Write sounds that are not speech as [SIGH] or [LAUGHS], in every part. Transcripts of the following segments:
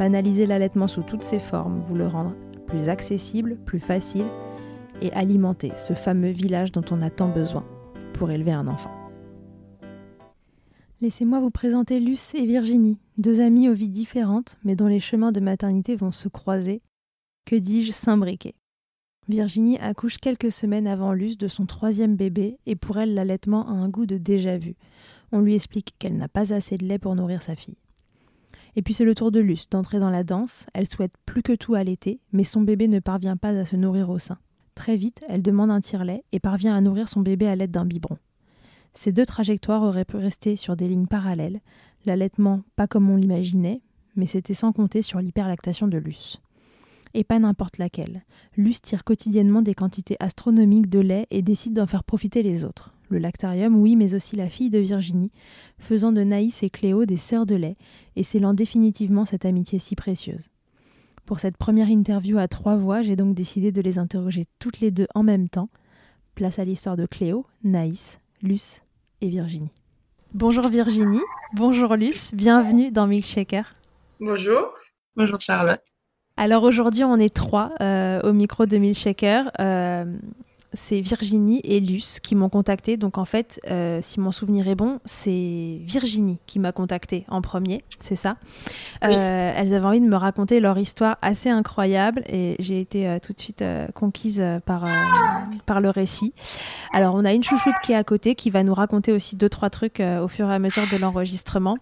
banaliser l'allaitement sous toutes ses formes, vous le rendre plus accessible, plus facile et alimenter ce fameux village dont on a tant besoin pour élever un enfant. Laissez-moi vous présenter Luce et Virginie, deux amies aux vies différentes, mais dont les chemins de maternité vont se croiser. Que dis-je, s'imbriquer Virginie accouche quelques semaines avant Luce de son troisième bébé, et pour elle, l'allaitement a un goût de déjà-vu. On lui explique qu'elle n'a pas assez de lait pour nourrir sa fille. Et puis c'est le tour de Luce d'entrer dans la danse. Elle souhaite plus que tout allaiter, mais son bébé ne parvient pas à se nourrir au sein. Très vite, elle demande un tire-lait et parvient à nourrir son bébé à l'aide d'un biberon. Ces deux trajectoires auraient pu rester sur des lignes parallèles, l'allaitement pas comme on l'imaginait, mais c'était sans compter sur l'hyperlactation de Luce. Et pas n'importe laquelle. Luce tire quotidiennement des quantités astronomiques de lait et décide d'en faire profiter les autres le lactarium, oui, mais aussi la fille de Virginie, faisant de Naïs et Cléo des sœurs de lait et scellant définitivement cette amitié si précieuse. Pour cette première interview à trois voix, j'ai donc décidé de les interroger toutes les deux en même temps. Place à l'histoire de Cléo, Naïs, Luce et Virginie. Bonjour Virginie, bonjour Luce, bienvenue dans Milkshaker. Bonjour. Bonjour Charlotte. Alors aujourd'hui, on est trois euh, au micro de Milkshaker. Euh, c'est Virginie et Luce qui m'ont contacté. Donc en fait, euh, si mon souvenir est bon, c'est Virginie qui m'a contacté en premier, c'est ça. Euh, elles avaient envie de me raconter leur histoire assez incroyable et j'ai été euh, tout de suite conquise par, par le récit. Alors on a une chouchoute qui est à côté qui va nous raconter aussi deux, trois trucs au fur et à mesure de l'enregistrement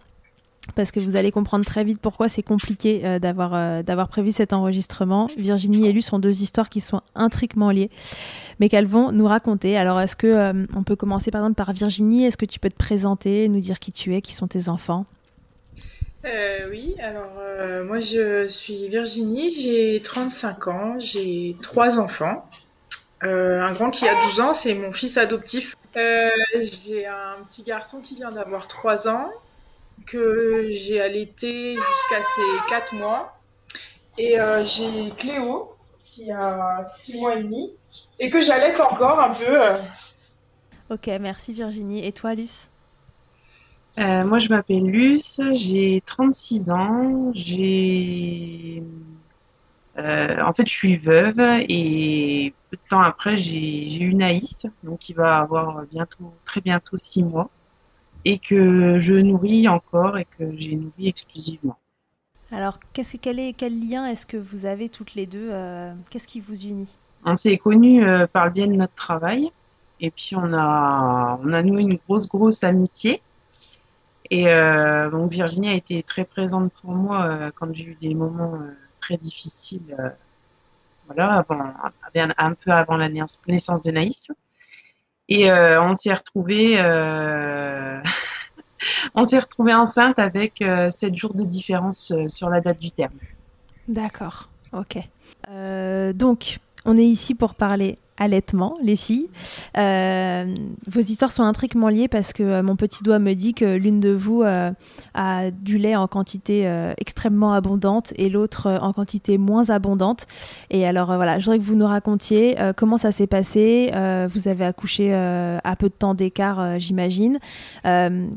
parce que vous allez comprendre très vite pourquoi c'est compliqué euh, d'avoir euh, d'avoir prévu cet enregistrement. Virginie et Lu sont deux histoires qui sont intriquement liées, mais qu'elles vont nous raconter. Alors, est-ce que euh, on peut commencer par Virginie? Est-ce que tu peux te présenter, nous dire qui tu es, qui sont tes enfants? Oui, alors moi je suis Virginie, j'ai 35 ans, j'ai trois enfants. un grand qui a 12 ans, c'est mon fils adoptif. j'ai un petit garçon qui vient d'avoir 3 ans, que j'ai allaité jusqu'à ses 4 mois. Et j'ai Cléo, qui a 6 mois et demi, et que j'allaite encore un peu. Ok, merci Virginie. Et toi, Luce? Euh, moi, je m'appelle Luce, j'ai 36 ans, j'ai... Euh, en fait, je suis veuve et peu de temps après, j'ai eu Naïs, donc qui va avoir bientôt, très bientôt 6 mois, et que je nourris encore et que j'ai nourri exclusivement. Alors, quel, est, quel lien est-ce que vous avez toutes les deux euh, Qu'est-ce qui vous unit? On s'est connus par le biais de notre travail, et puis on a, on a noué une grosse, grosse amitié. Et euh, donc Virginie a été très présente pour moi euh, quand j'ai eu des moments euh, très difficiles, voilà, avant, un peu avant la naissance de Naïs. Et on s'est retrouvés, [LAUGHS] on s'est retrouvés enceinte avec 7 jours de différence sur la date du terme. D'accord, ok. donc, on est ici pour parler allaitement, les filles. Euh, vos histoires sont intriquement liées parce que euh, mon petit doigt me dit que l'une de vous euh, a du lait en quantité extrêmement abondante et l'autre en quantité moins abondante. Et alors voilà, je voudrais que vous nous racontiez comment ça s'est passé. vous avez accouché à peu de temps d'écart, j'imagine.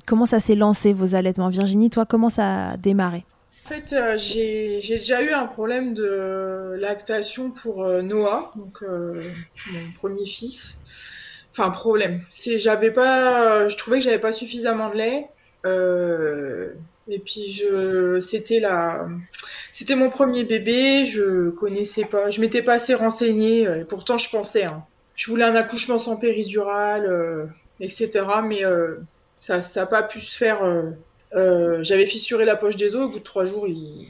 comment ça s'est lancé vos allaitements? Virginie, toi, comment ça a démarré? En fait, euh, j'ai déjà eu un problème de lactation pour euh, Noah, donc euh, mon premier fils. Enfin, problème. J'avais pas, je trouvais que j'avais pas suffisamment de lait. et puis c'était la, c'était mon premier bébé. Je connaissais pas, je m'étais pas assez renseignée. Et pourtant, je pensais. Hein. Je voulais un accouchement sans péridurale, etc. Mais ça, ça a pas pu se faire euh, j'avais fissuré la poche des os, au bout de trois jours, il,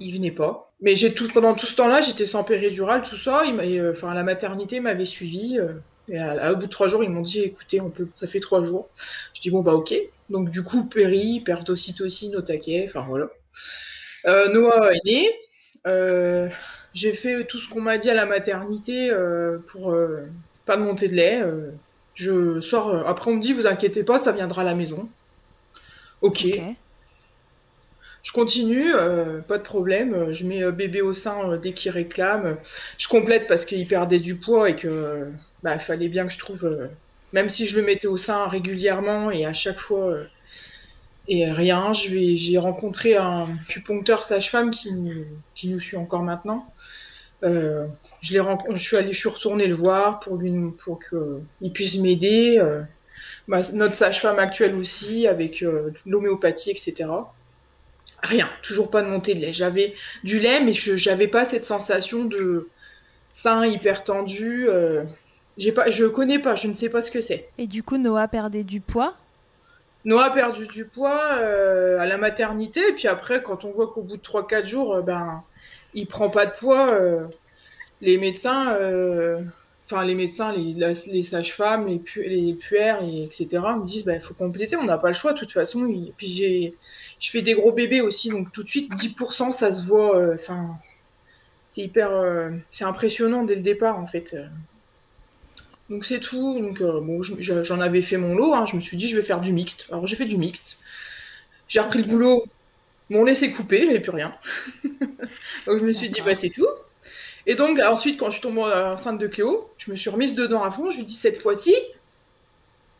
il venait pas. Mais pendant tout ce temps-là, j'étais sans péridurale, tout ça. Euh, enfin, la maternité m'avait suivi. Euh, et au bout de trois jours, ils m'ont dit, écoutez, on peut, ça fait trois jours. Je dis bon bah ok. Donc du coup, péri, perte d'ocytocine au taquet, enfin voilà. Noah est né. j'ai fait tout ce qu'on m'a dit à la maternité pour pas de montée de lait. je sors. après, on me dit, vous inquiétez pas, ça viendra à la maison. Ok. Je continue, euh, pas de problème. Je mets euh, bébé au sein euh, dès qu'il réclame. Je complète parce qu'il perdait du poids et que bah fallait bien que je trouve, même si je le mettais au sein régulièrement et à chaque fois et rien. J'ai rencontré un acupuncteur sage-femme qui, qui nous suit encore maintenant. je suis allée, je suis retournée le voir pour lui, pour qu'il puisse m'aider notre sage-femme actuelle aussi, avec euh, l'homéopathie, etc. Rien, toujours pas de montée de lait. J'avais du lait, mais je n'avais pas cette sensation de sein hyper tendu. Euh, j'ai pas, je connais pas, je ne sais pas ce que c'est. Et du coup, Noah perdait du poids? Noah a perdu du poids euh, à la maternité, et puis après, quand on voit qu'au bout de 3-4 jours, ben, il prend pas de poids, les médecins enfin les médecins, les, les sages-femmes, les, pu les puères, et etc. me disent bah il faut compléter, on n'a pas le choix de toute façon. Et puis j'ai, je fais des gros bébés aussi, donc tout de suite 10% ça se voit. Euh, enfin, c'est hyper, euh, c'est impressionnant dès le départ en fait. Donc c'est tout. Donc euh, bon, j'en avais fait mon lot. Hein. je me suis dit je vais faire du mixte. Alors j'ai fait du mixte. J'ai repris le boulot. Mon lait s'est coupé, j'avais plus rien. [LAUGHS] donc je me suis dit bah c'est tout. Et donc, ensuite, quand je suis tombée enceinte de Cléo, je me suis remise dedans à fond. Je lui dis cette fois-ci,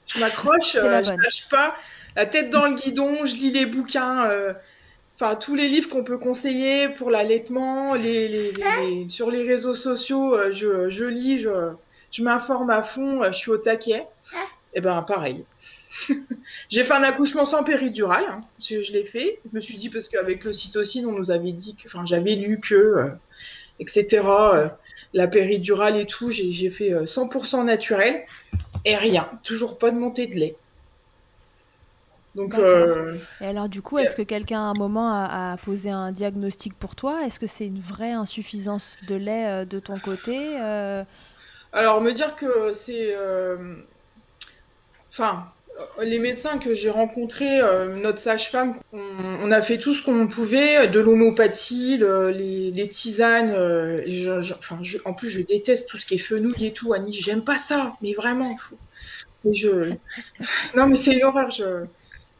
je m'accroche, euh, je lâche pas, la tête dans le guidon, je lis les bouquins, euh, enfin tous les livres qu'on peut conseiller pour l'allaitement, les, sur les réseaux sociaux, euh, je, lis, je, m'informe à fond, je suis au taquet. Et eh ben pareil. [LAUGHS] j'ai fait un accouchement sans péridurale, hein, je, l'ai fait. Je me suis dit parce qu'avec l'ocytocine, on nous avait dit que, enfin j'avais lu que etc. Euh, la péridurale et tout, j'ai fait 100% euh, naturel et rien, toujours pas de montée de lait. Donc, euh, Et alors du coup, est-ce que quelqu'un à un moment a, posé un diagnostic pour toi? Est-ce que c'est une vraie insuffisance de lait de ton côté Alors me dire que c'est... Enfin, les médecins que j'ai rencontrés, notre sage-femme, on, a fait tout ce qu'on pouvait, de l'homéopathie, les, tisanes. enfin, en plus, je déteste tout ce qui est fenouil et tout, Annie. J'aime pas ça, mais vraiment. Mais je... Non, mais c'est une horreur.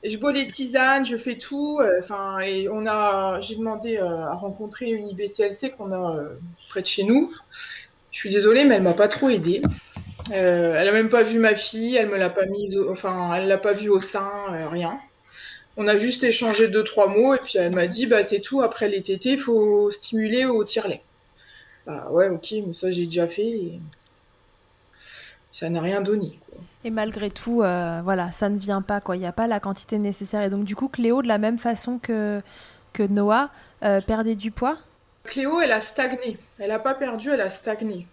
Je bois les tisanes, je fais tout. Euh, enfin, et on a, j'ai demandé euh, à rencontrer une IBCLC qu'on a euh, près de chez nous. Je suis désolée, mais elle m'a pas trop aidée. Elle a même pas vu ma fille, elle me l'a pas mise, enfin, elle l'a pas vue au sein, rien. On a juste échangé deux trois mots et puis elle m'a dit, bah c'est tout. Après les tétés, il faut stimuler au tire-lait. Bah ouais, ok, mais ça j'ai déjà fait. Et ça n'a rien donné. Et malgré tout, euh, voilà, ça ne vient pas, quoi. Il n'y a pas la quantité nécessaire. Et donc, du coup, Cléo, de la même façon que, que Noah, euh, perdait du poids? Cléo, elle a stagné. Elle n'a pas perdu, elle a stagné.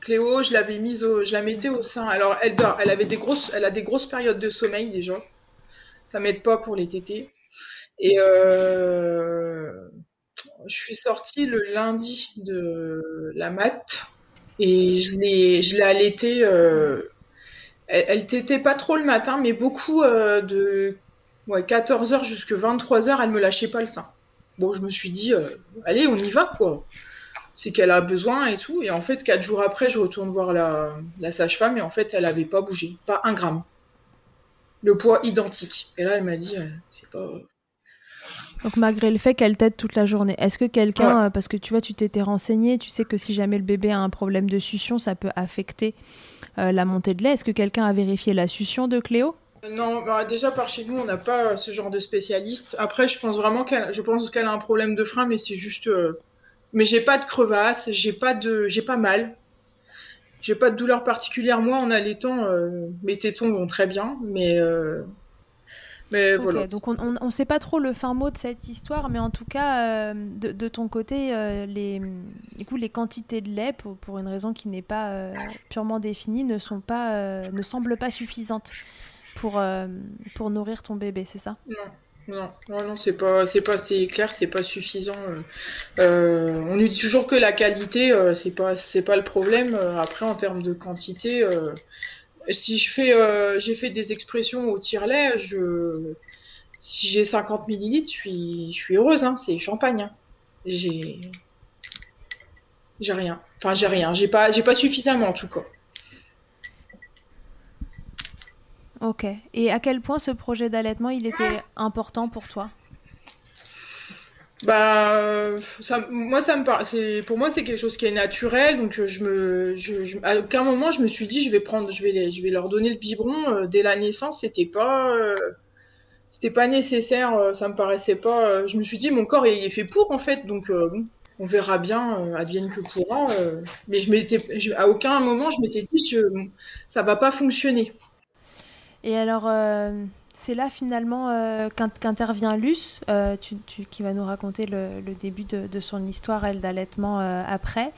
Cléo, je l'avais mise au, je la mettais au sein. Alors, elle dort. Elle avait des grosses, elle a des grosses périodes de sommeil déjà. Ça m'aide pas pour les tétés. Et euh, je suis sortie le lundi de la mat et je l'ai, je l'ai allaitée. Euh, elle, elle t'était pas trop le matin, mais beaucoup euh, de ouais, 14h jusqu'à 23h, elle me lâchait pas le sein. Bon, je me suis dit, allez, on y va, quoi. C'est qu'elle a besoin et tout. Et en fait, quatre jours après, je retourne voir la, la sage-femme et en fait, elle avait pas bougé, pas un gramme. Le poids identique. Et là, elle m'a dit, c'est pas, donc malgré le fait qu'elle t'aide toute la journée, est-ce que quelqu'un, euh, parce que tu vois, tu t'étais renseigné, tu sais que si jamais le bébé a un problème de succion, ça peut affecter euh, la montée de lait. Est-ce que quelqu'un a vérifié la succion de Cléo? Non, bah, déjà par chez nous, on n'a pas ce genre de spécialiste. Après, je pense vraiment qu'elle, je pense qu'elle a un problème de frein, mais c'est juste, euh, mais j'ai pas de crevasse, j'ai pas de, j'ai pas mal, j'ai pas de douleur particulière. Moi, en allaitant, mes tétons vont très bien, mais donc on ne sait pas trop le fin mot de cette histoire, mais en tout cas, euh, de, ton côté, euh, les, les quantités de lait, pour, pour une raison qui n'est pas euh, purement définie, ne, sont pas, ne semblent pas suffisantes pour, pour nourrir ton bébé, c'est ça? Non. Non, non, c'est pas, c'est pas, c'est clair, c'est pas suffisant. on nous dit toujours que la qualité, c'est pas, c'est pas le problème. Après, en termes de quantité, si je fais, euh, j'ai fait des expressions au tire-lait, je, si j'ai 50 millilitres, je suis, je suis heureuse, hein, c'est champagne. Hein. J'ai, j'ai rien. Enfin, j'ai rien. Pas, j'ai pas suffisamment en tout cas. Ok. Et à quel point ce projet d'allaitement, il était important pour toi bah, ça, moi, ça me. Pour moi, c'est quelque chose qui est naturel. Donc, à aucun moment, je me suis dit, je vais prendre, je vais, leur donner le biberon euh, dès la naissance. C'était pas, euh, c'était pas nécessaire. Euh, ça me paraissait pas. je me suis dit, mon corps est fait pour en fait. Donc, on verra bien, advienne que pourra. mais je m'étais, à aucun moment, je m'étais dit, je, ça va pas fonctionner. Et alors c'est là finalement euh, qu'intervient Luce, euh, qui va nous raconter le, début de, son histoire, elle, d'allaitement euh, après.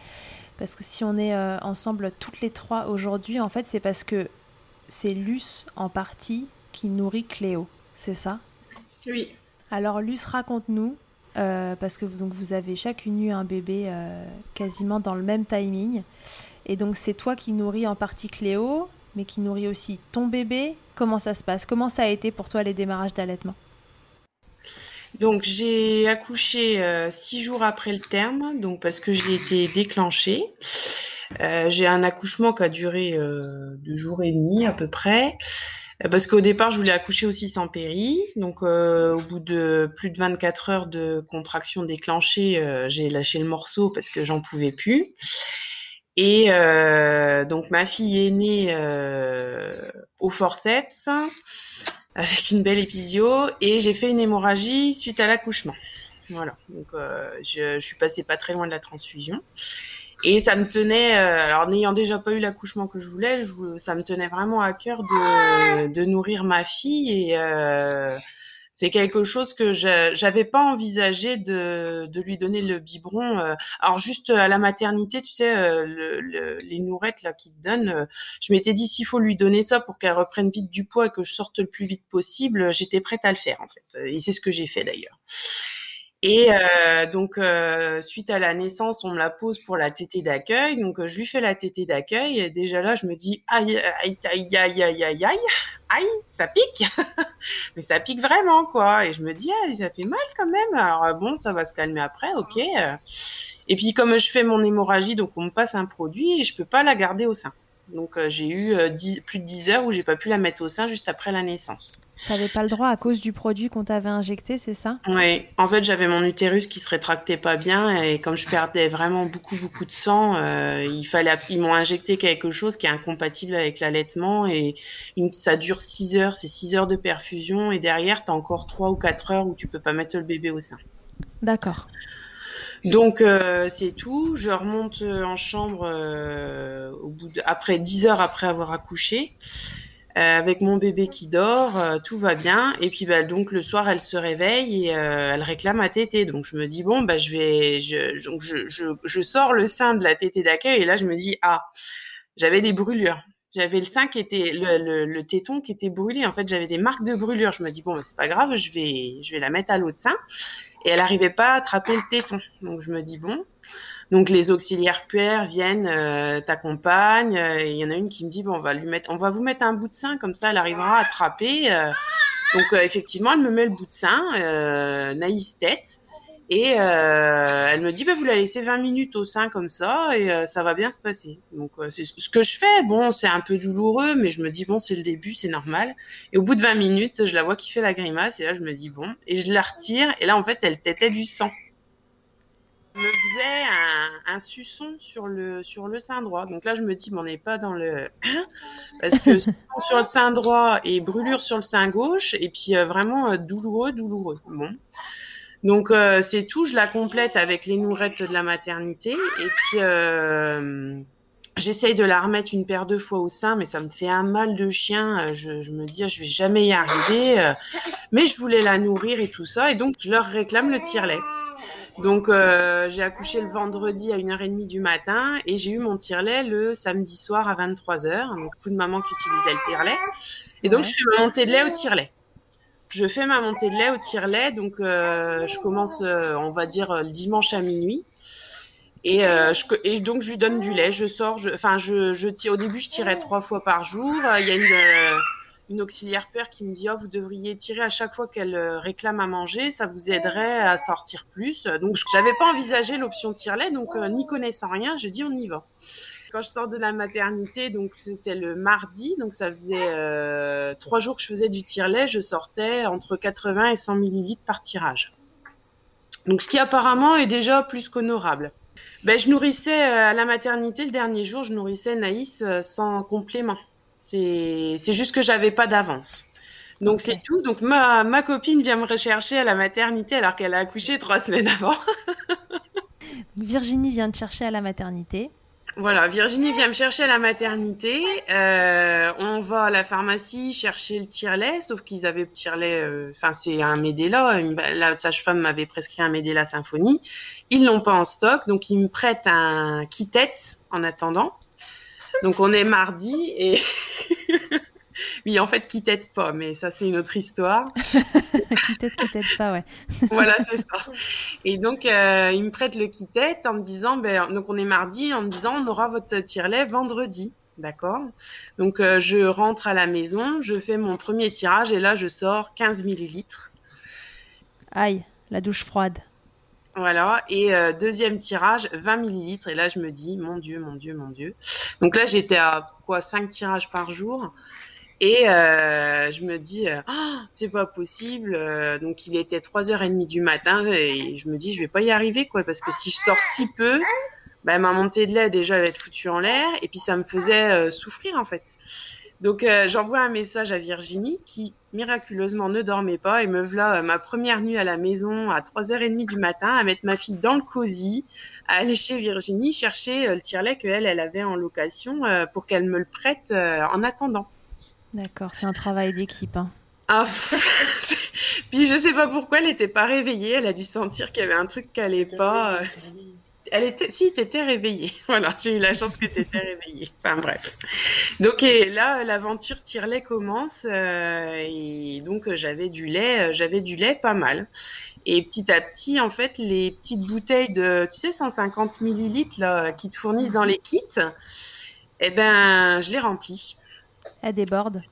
Parce que si on est ensemble toutes les trois aujourd'hui, en fait, c'est parce que c'est Luce en partie qui nourrit Cléo, c'est ça? Oui. Alors Luce, raconte-nous, parce que donc, vous avez chacune eu un bébé quasiment dans le même timing. Et donc c'est toi qui nourris en partie Cléo, mais qui nourrit aussi ton bébé. Comment ça se passe? Comment ça a été pour toi les démarrages d'allaitement? Donc j'ai accouché euh, six jours après le terme, donc parce que j'ai été déclenchée. Euh, j'ai un accouchement qui a duré euh, deux jours et demi à peu près, parce qu'au départ je voulais accoucher aussi sans péri. Donc au bout de plus de 24 heures de contraction déclenchée, j'ai lâché le morceau parce que j'en pouvais plus. Et euh, donc ma fille est née euh, au forceps avec une belle épisio et j'ai fait une hémorragie suite à l'accouchement. Voilà, donc euh, je, suis passée pas très loin de la transfusion. Et ça me tenait, alors n'ayant déjà pas eu l'accouchement que je voulais, ça me tenait vraiment à cœur de, de nourrir ma fille et c'est quelque chose que j'avais pas envisagé de, de, lui donner le biberon. Euh. Alors juste à la maternité, tu sais, euh, le, les nourettes là qui te donnent, euh, je m'étais dit s'il faut lui donner ça pour qu'elle reprenne vite du poids et que je sorte le plus vite possible, j'étais prête à le faire en fait. Et c'est ce que j'ai fait d'ailleurs. Et euh, donc, euh, suite à la naissance, on me la pose pour la tétée d'accueil. Donc, je lui fais la tétée d'accueil. Et déjà là, je me dis aïe, aïe, aïe, aïe, aïe, aïe, aïe aïe, ça pique, [LAUGHS] mais ça pique vraiment quoi. Et je me dis, ah, ça fait mal quand même. Alors bon, ça va se calmer après, ok. Et puis comme je fais mon hémorragie, donc on me passe un produit et je peux pas la garder au sein. Donc euh, j'ai eu euh, plus de 10 heures où j'ai pas pu la mettre au sein juste après la naissance. Tu n'avais pas le droit à cause du produit qu'on t'avait injecté, c'est ça? Oui, en fait j'avais mon utérus qui se rétractait pas bien et comme je perdais vraiment beaucoup beaucoup de sang, euh, il fallait ils m'ont injecté quelque chose qui est incompatible avec l'allaitement et ça dure 6 heures, c'est 6 heures de perfusion et derrière tu as encore 3 ou 4 heures où tu peux pas mettre le bébé au sein. D'accord. Donc euh, c'est tout. Je remonte euh, en chambre euh, au bout de, après 10 heures après avoir accouché. avec mon bébé qui dort, tout va bien. Et puis bah, donc le soir, elle se réveille et elle réclame à tété. Donc je me dis bon bah je vais, je, je, je, je sors le sein de la tétée d'accueil et là je me dis ah j'avais des brûlures. J'avais le sein qui était le, le, le, téton qui était brûlé. En fait, j'avais des marques de brûlure. Je me dis bon, bah, c'est pas grave, je vais je vais la mettre à l'autre sein et elle n'arrivait pas à attraper le téton. Donc je me dis bon. Donc les auxiliaires puères viennent, euh, t'accompagnent. Euh, il y en a une qui me dit bon on va lui mettre, on va vous mettre un bout de sein comme ça elle arrivera à attraper. Euh. donc effectivement elle me met le bout de sein, naïs tête. Et euh, elle me dit, bah, vous la laissez 20 minutes au sein comme ça et euh, ça va bien se passer. Donc euh, c'est ce que je fais. Bon, c'est un peu douloureux, mais je me dis, bon, c'est le début, c'est normal. Et au bout de 20 minutes, je la vois qui fait la grimace et là, je me dis, bon. Et je la retire et là, en fait, elle tétait du sang. Je me faisait un, un, suçon sur le, sur le sein droit. Donc là, je me dis, on n'est pas dans le... [COUGHS] Parce que sur le sein droit et brûlure sur le sein gauche et puis vraiment douloureux, douloureux. Bon. Donc euh, c'est tout, je la complète avec les nourrettes de la maternité et puis euh, j'essaye de la remettre une paire de fois au sein, mais ça me fait un mal de chien. Je, je me dis je vais jamais y arriver, euh, mais je voulais la nourrir et tout ça et donc je leur réclame le tire-lait. Donc euh, j'ai accouché le vendredi à 1h30 du matin et j'ai eu mon tire-lait le samedi soir à 23h. Donc beaucoup de mamans qui utilisaient le tire-lait. Et donc je fais ma montée de lait au tire-lait je fais ma montée de lait au tire-lait, donc euh, je commence, euh, on va dire, le dimanche à minuit. Et, euh, je, et donc je lui donne du lait, je sors, enfin je, je, tire, au début je tirais trois fois par jour. Il y a une, une auxiliaire père qui me dit oh vous devriez tirer à chaque fois qu'elle réclame à manger, ça vous aiderait à sortir plus. Donc j'avais pas envisagé l'option tire-lait, donc n'y connaissant rien, je dis on y va. Quand je sors de la maternité, donc c'était le mardi, donc ça faisait euh, trois jours que je faisais du tire-lait, je sortais entre 80 et 100 millilitres par tirage. Donc ce qui apparemment est déjà plus qu'honorable. Ben, je nourrissais euh, à la maternité le dernier jour, je nourrissais Naïs euh, sans complément. C'est juste que j'avais pas d'avance. Donc c'est tout. Donc ma, ma copine vient me rechercher à la maternité alors qu'elle a accouché trois [LAUGHS] semaines avant. Virginie vient te chercher à la maternité. Voilà, Virginie vient me chercher à la maternité. Euh, on va à la pharmacie chercher le tire-lait, sauf qu'ils avaient le tire-lait. Euh, enfin, c'est un Medela. La sage-femme m'avait prescrit un Medela Symphonie. Ils l'ont pas en stock, donc ils me prêtent un Kitet en attendant. Donc on est mardi et [LAUGHS] oui, en fait, qui t'aide pas, mais ça, c'est une autre histoire. [LAUGHS] qui t'aide, qui t'aide pas, ouais. [LAUGHS] voilà, c'est ça. Et donc, euh, il me prête le qui tête en me disant, ben, donc on est mardi, en me disant, on aura votre tire-lait vendredi. D'accord? Donc, euh, je rentre à la maison, je fais mon premier tirage et là, je sors 15 millilitres. Aïe, la douche froide. Voilà, et euh, deuxième tirage, 20 millilitres. Et là, je me dis, mon Dieu, mon Dieu, mon Dieu. Donc là, j'étais à quoi 5 tirages par jour. Et euh, je me dis, euh, ah, c'est pas possible. Euh, donc il était 3h30 du matin et je me dis, je vais pas y arriver, quoi, parce que si je sors si peu, bah, ma montée de lait déjà elle va être foutue en l'air et puis ça me faisait souffrir en fait. Donc j'envoie un message à Virginie qui miraculeusement ne dormait pas et me voilà ma première nuit à la maison à 3h30 du matin à mettre ma fille dans le cosy, à aller chez Virginie chercher le tire-lait qu'elle elle avait en location pour qu'elle me le prête en attendant. D'accord, c'est un travail d'équipe. Hein. Ah, [LAUGHS] puis je sais pas pourquoi elle n'était pas réveillée. Elle a dû sentir qu'il y avait un truc qui allait pas. Elle était, si, t'étais réveillée. [LAUGHS] Voilà, j'ai eu la chance que t'étais réveillée. Enfin bref. Donc et là, l'aventure tire-lait commence euh, et donc j'avais du lait, j'avais du lait pas mal. Et petit à petit, en fait, les petites bouteilles de, tu sais, 150 millilitres là, qui te fournissent dans les kits, eh ben, je les remplis. Elle déborde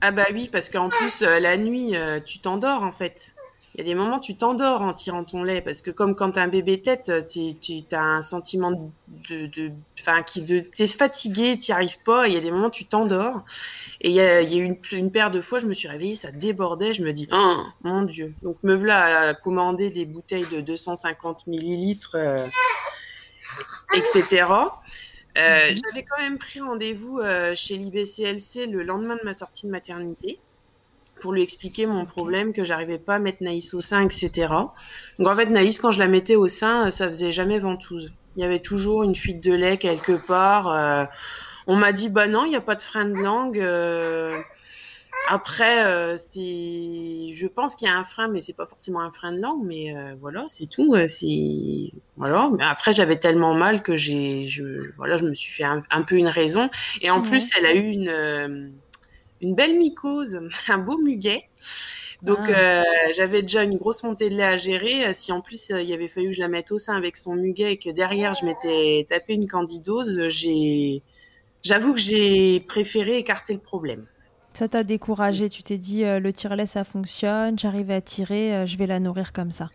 Ah bah oui, parce qu'en plus, euh, la nuit, euh, tu t'endors en fait. Il y a des moments, tu t'endors en tirant ton lait, parce que comme quand t'as un bébé tête, euh, tu, as un sentiment de, de, enfin, qui de, t'es fatigué, t'y arrives pas. Il y a des moments, tu t'endors. Et il y a, y a une, paire de fois, je me suis réveillée, ça débordait. Je me dis, oh, mon Dieu. Donc me voilà à commander des bouteilles de 250 millilitres, etc. Euh, J'avais quand même pris rendez-vous euh, chez l'IBCLC le lendemain de ma sortie de maternité pour lui expliquer mon problème, que j'arrivais pas à mettre Naïs au sein, etc. Donc en fait, Naïs, quand je la mettais au sein, ça faisait jamais ventouse. Il y avait toujours une fuite de lait quelque part. Euh, on m'a dit, bah non, il n'y a pas de frein de langue. Après, euh, c'est, je pense qu'il y a un frein, mais c'est pas forcément un frein de langue, mais euh, voilà, c'est tout. euh, C'est voilà. Mais après, j'avais tellement mal que j'ai, je, voilà, je me suis fait un, un peu une raison. Et en Ouais. plus, elle a eu une euh, une belle mycose, [LAUGHS] un beau muguet. Donc Ah. euh, j'avais déjà une grosse montée de lait à gérer. Euh, Si en plus euh, il y avait fallu que je la mette au sein avec son muguet et que derrière je m'étais tapé une candidose, j'ai, j'avoue que j'ai préféré écarter le problème. Ça t'a découragé, tu t'es dit euh, le tire-lait ça fonctionne, j'arrive à tirer, euh, je vais la nourrir comme ça.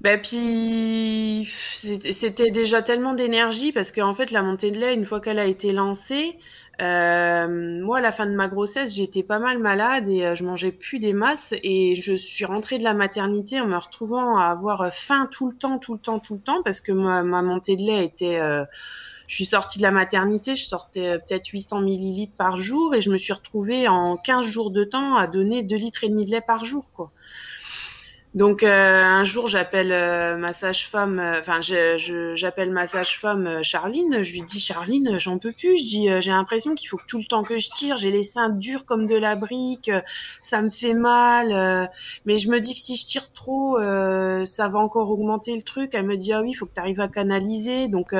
Bah puis c'était déjà tellement d'énergie parce qu'en fait la montée de lait une fois qu'elle a été lancée, euh, moi à la fin de ma grossesse j'étais pas mal malade et euh, je mangeais plus des masses et je suis rentrée de la maternité en me retrouvant à avoir faim tout le temps, tout le temps, tout le temps parce que ma, ma montée de lait était je suis sortie de la maternité, je sortais euh, peut-être 800 millilitres par jour et je me suis retrouvée en 15 jours de temps à donner 2 litres et demi de lait par jour quoi. Donc euh, un jour j'appelle euh, ma sage-femme, euh, enfin j'appelle ma sage-femme Charline, je lui dis Charline j'en peux plus, je dis j'ai l'impression qu'il faut que tout le temps que je tire, j'ai les seins durs comme de la brique, ça me fait mal, mais je me dis que si je tire trop ça va encore augmenter le truc. Elle me dit ah oui faut que tu arrives à canaliser, donc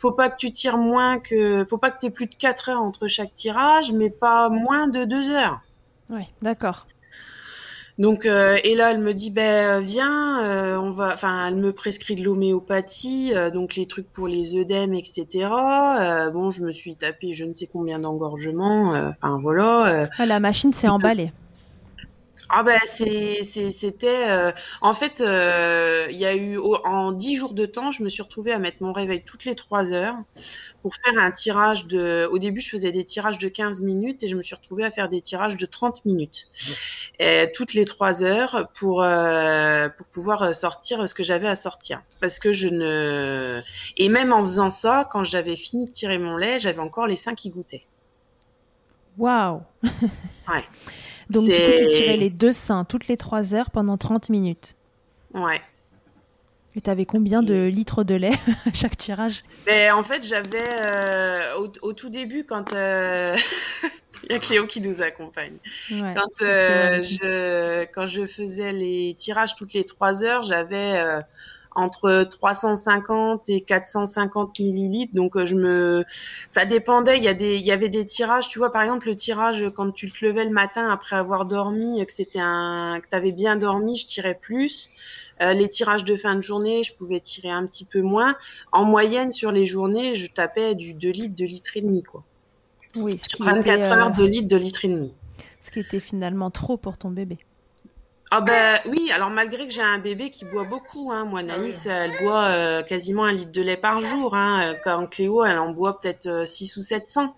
faut pas que tu tires moins que, faut pas que tu aies plus de 4 heures entre chaque tirage, mais pas moins de 2 heures. Ouais, d'accord. Donc euh, et là elle me dit ben viens euh, on va enfin elle me prescrit de l'homéopathie euh, donc les trucs pour les œdèmes etc euh, bon je me suis tapé je ne sais combien d'engorgements euh, enfin voilà euh. Ah, la machine s'est emballée. Ah ben c'était euh, en fait euh, il y a eu en dix jours de temps je me suis retrouvée à mettre mon réveil toutes les trois heures pour faire un tirage de au début je faisais des tirages de 15 minutes et je me suis retrouvée à faire des tirages de 30 minutes. Toutes les trois heures pour euh, pour pouvoir sortir ce que j'avais à sortir. Parce que je ne et même en faisant ça quand j'avais fini de tirer mon lait j'avais encore les seins qui goûtaient. Waouh. Ouais. Donc du coup tu tirais les deux seins toutes les 3 heures pendant 30 minutes. ouais Et t'avais combien de litres de lait [LAUGHS] à chaque tirage? Ben, en fait, j'avais euh, au, au tout début quand euh, [LAUGHS] il y a Cléo qui nous accompagne. Ouais. Quand euh, je quand je faisais les tirages toutes les trois heures, j'avais entre 350 et 450 millilitres. Donc euh, je me, ça dépendait. Il y a des, il y avait des tirages. Tu vois, par exemple, le tirage quand tu te levais le matin après avoir dormi, que c'était un, que t'avais bien dormi, je tirais plus. Euh, les tirages de fin de journée, je pouvais tirer un petit peu moins. En moyenne, sur les journées, je tapais du 2 litres, 2 litres et demi, quoi. Oui, Sur qui, 24 était, euh, heures, 2 litres, 2 litres et demi. ce qui était finalement trop pour ton bébé. Ah ben oui, alors malgré que j'ai un bébé qui boit beaucoup, hein, moi Naïs, elle boit euh, quasiment un litre de lait par jour, hein, euh, quand Cléo, elle en boit peut-être euh, 6 ou 700.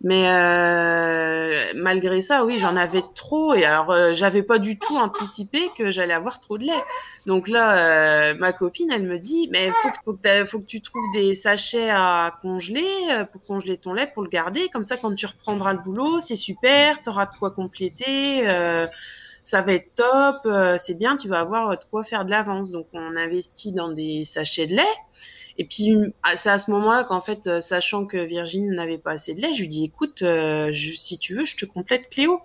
Mais euh, malgré ça, oui, j'en avais trop et alors euh, j'avais pas du tout anticipé que j'allais avoir trop de lait. Donc là, euh, ma copine, elle me dit, mais faut que, faut que, faut que tu trouves des sachets à congeler euh, pour congeler ton lait, pour le garder. Comme ça, quand tu reprendras le boulot, c'est super, t'auras de quoi compléter. Euh, ça va être top, euh, c'est bien, tu vas avoir de quoi faire de l'avance. Donc on investit dans des sachets de lait. Et puis ah, c'est à ce moment-là qu'en fait, euh, sachant que Virginie n'avait pas assez de lait, je lui dis écoute, euh, si tu veux, je te complète Cléo.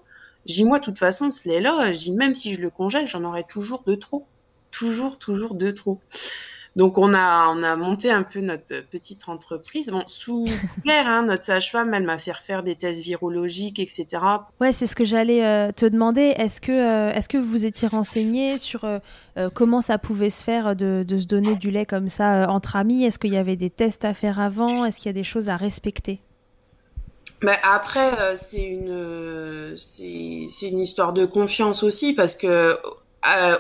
J'ai moi, de toute façon, ce lait-là, dis même si je le congèle, j'en aurai toujours de trop, toujours, toujours de trop. Donc on a on a monté un peu notre petite entreprise. Bon, sous [LAUGHS] couvert, hein, notre sage-femme, elle m'a fait refaire des tests virologiques, etc. Ouais, c'est ce que j'allais euh, te demander. Est-ce que, euh, est-ce que vous vous étiez renseigné sur euh, comment ça pouvait se faire de, de se donner du lait comme ça euh, entre amis? Est-ce qu'il y avait des tests à faire avant? Est-ce qu'il y a des choses à respecter? Mais après, c'est une, c'est une histoire de confiance aussi parce que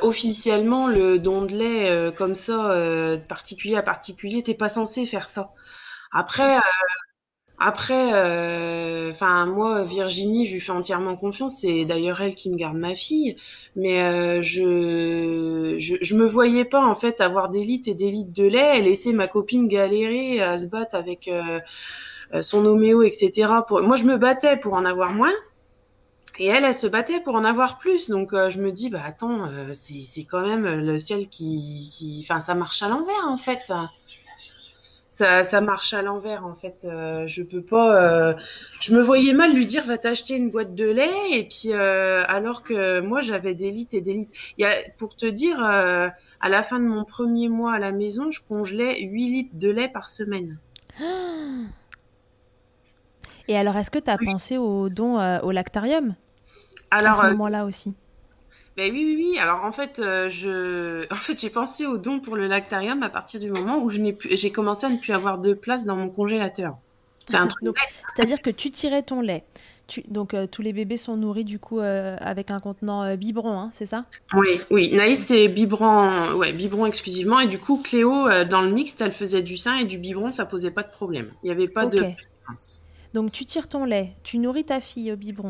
officiellement, le don de lait comme ça, particulier à particulier, t'es pas censé faire ça. Après, après, euh, enfin moi Virginie, je lui fais entièrement confiance. C'est d'ailleurs elle qui me garde ma fille. Mais euh, je, je, me voyais pas en fait avoir des litres et des litres de lait, et laisser ma copine galérer à se battre avec euh, son homéo, etc. Pour... Moi je me battais pour en avoir moins. Et elle, elle se battait pour en avoir plus. Donc je me dis, bah attends, c'est quand même le ciel qui, qui, enfin ça marche à l'envers en fait ça, ça marche à l'envers en fait. Euh, je peux pas. Euh, je me voyais mal lui dire va t'acheter une boîte de lait et puis euh, alors que moi j'avais des litres et des litres. Il y a, pour te dire, à la fin de mon premier mois à la maison, je congelais 8 litres de lait par semaine. Et alors, est-ce que tu as pensé au don au lactarium? Alors, à ce moment-là aussi ben oui, oui, oui. Alors en fait, euh, je, en fait, j'ai pensé au don pour le lactarium à partir du moment où je n'ai plus, j'ai commencé à ne plus avoir de place dans mon congélateur. C'est un truc. C'est-à-dire que tu tirais ton lait. Tu... Donc euh, tous les bébés sont nourris du coup euh, avec un contenant biberon, hein, c'est ça? Oui, oui. Naïs c'est biberon, ouais, biberon exclusivement et du coup Cléo dans le mixte elle faisait du sein et du biberon, ça posait pas de problème. Il n'y avait pas de. Donc tu tires ton lait, tu nourris ta fille au biberon,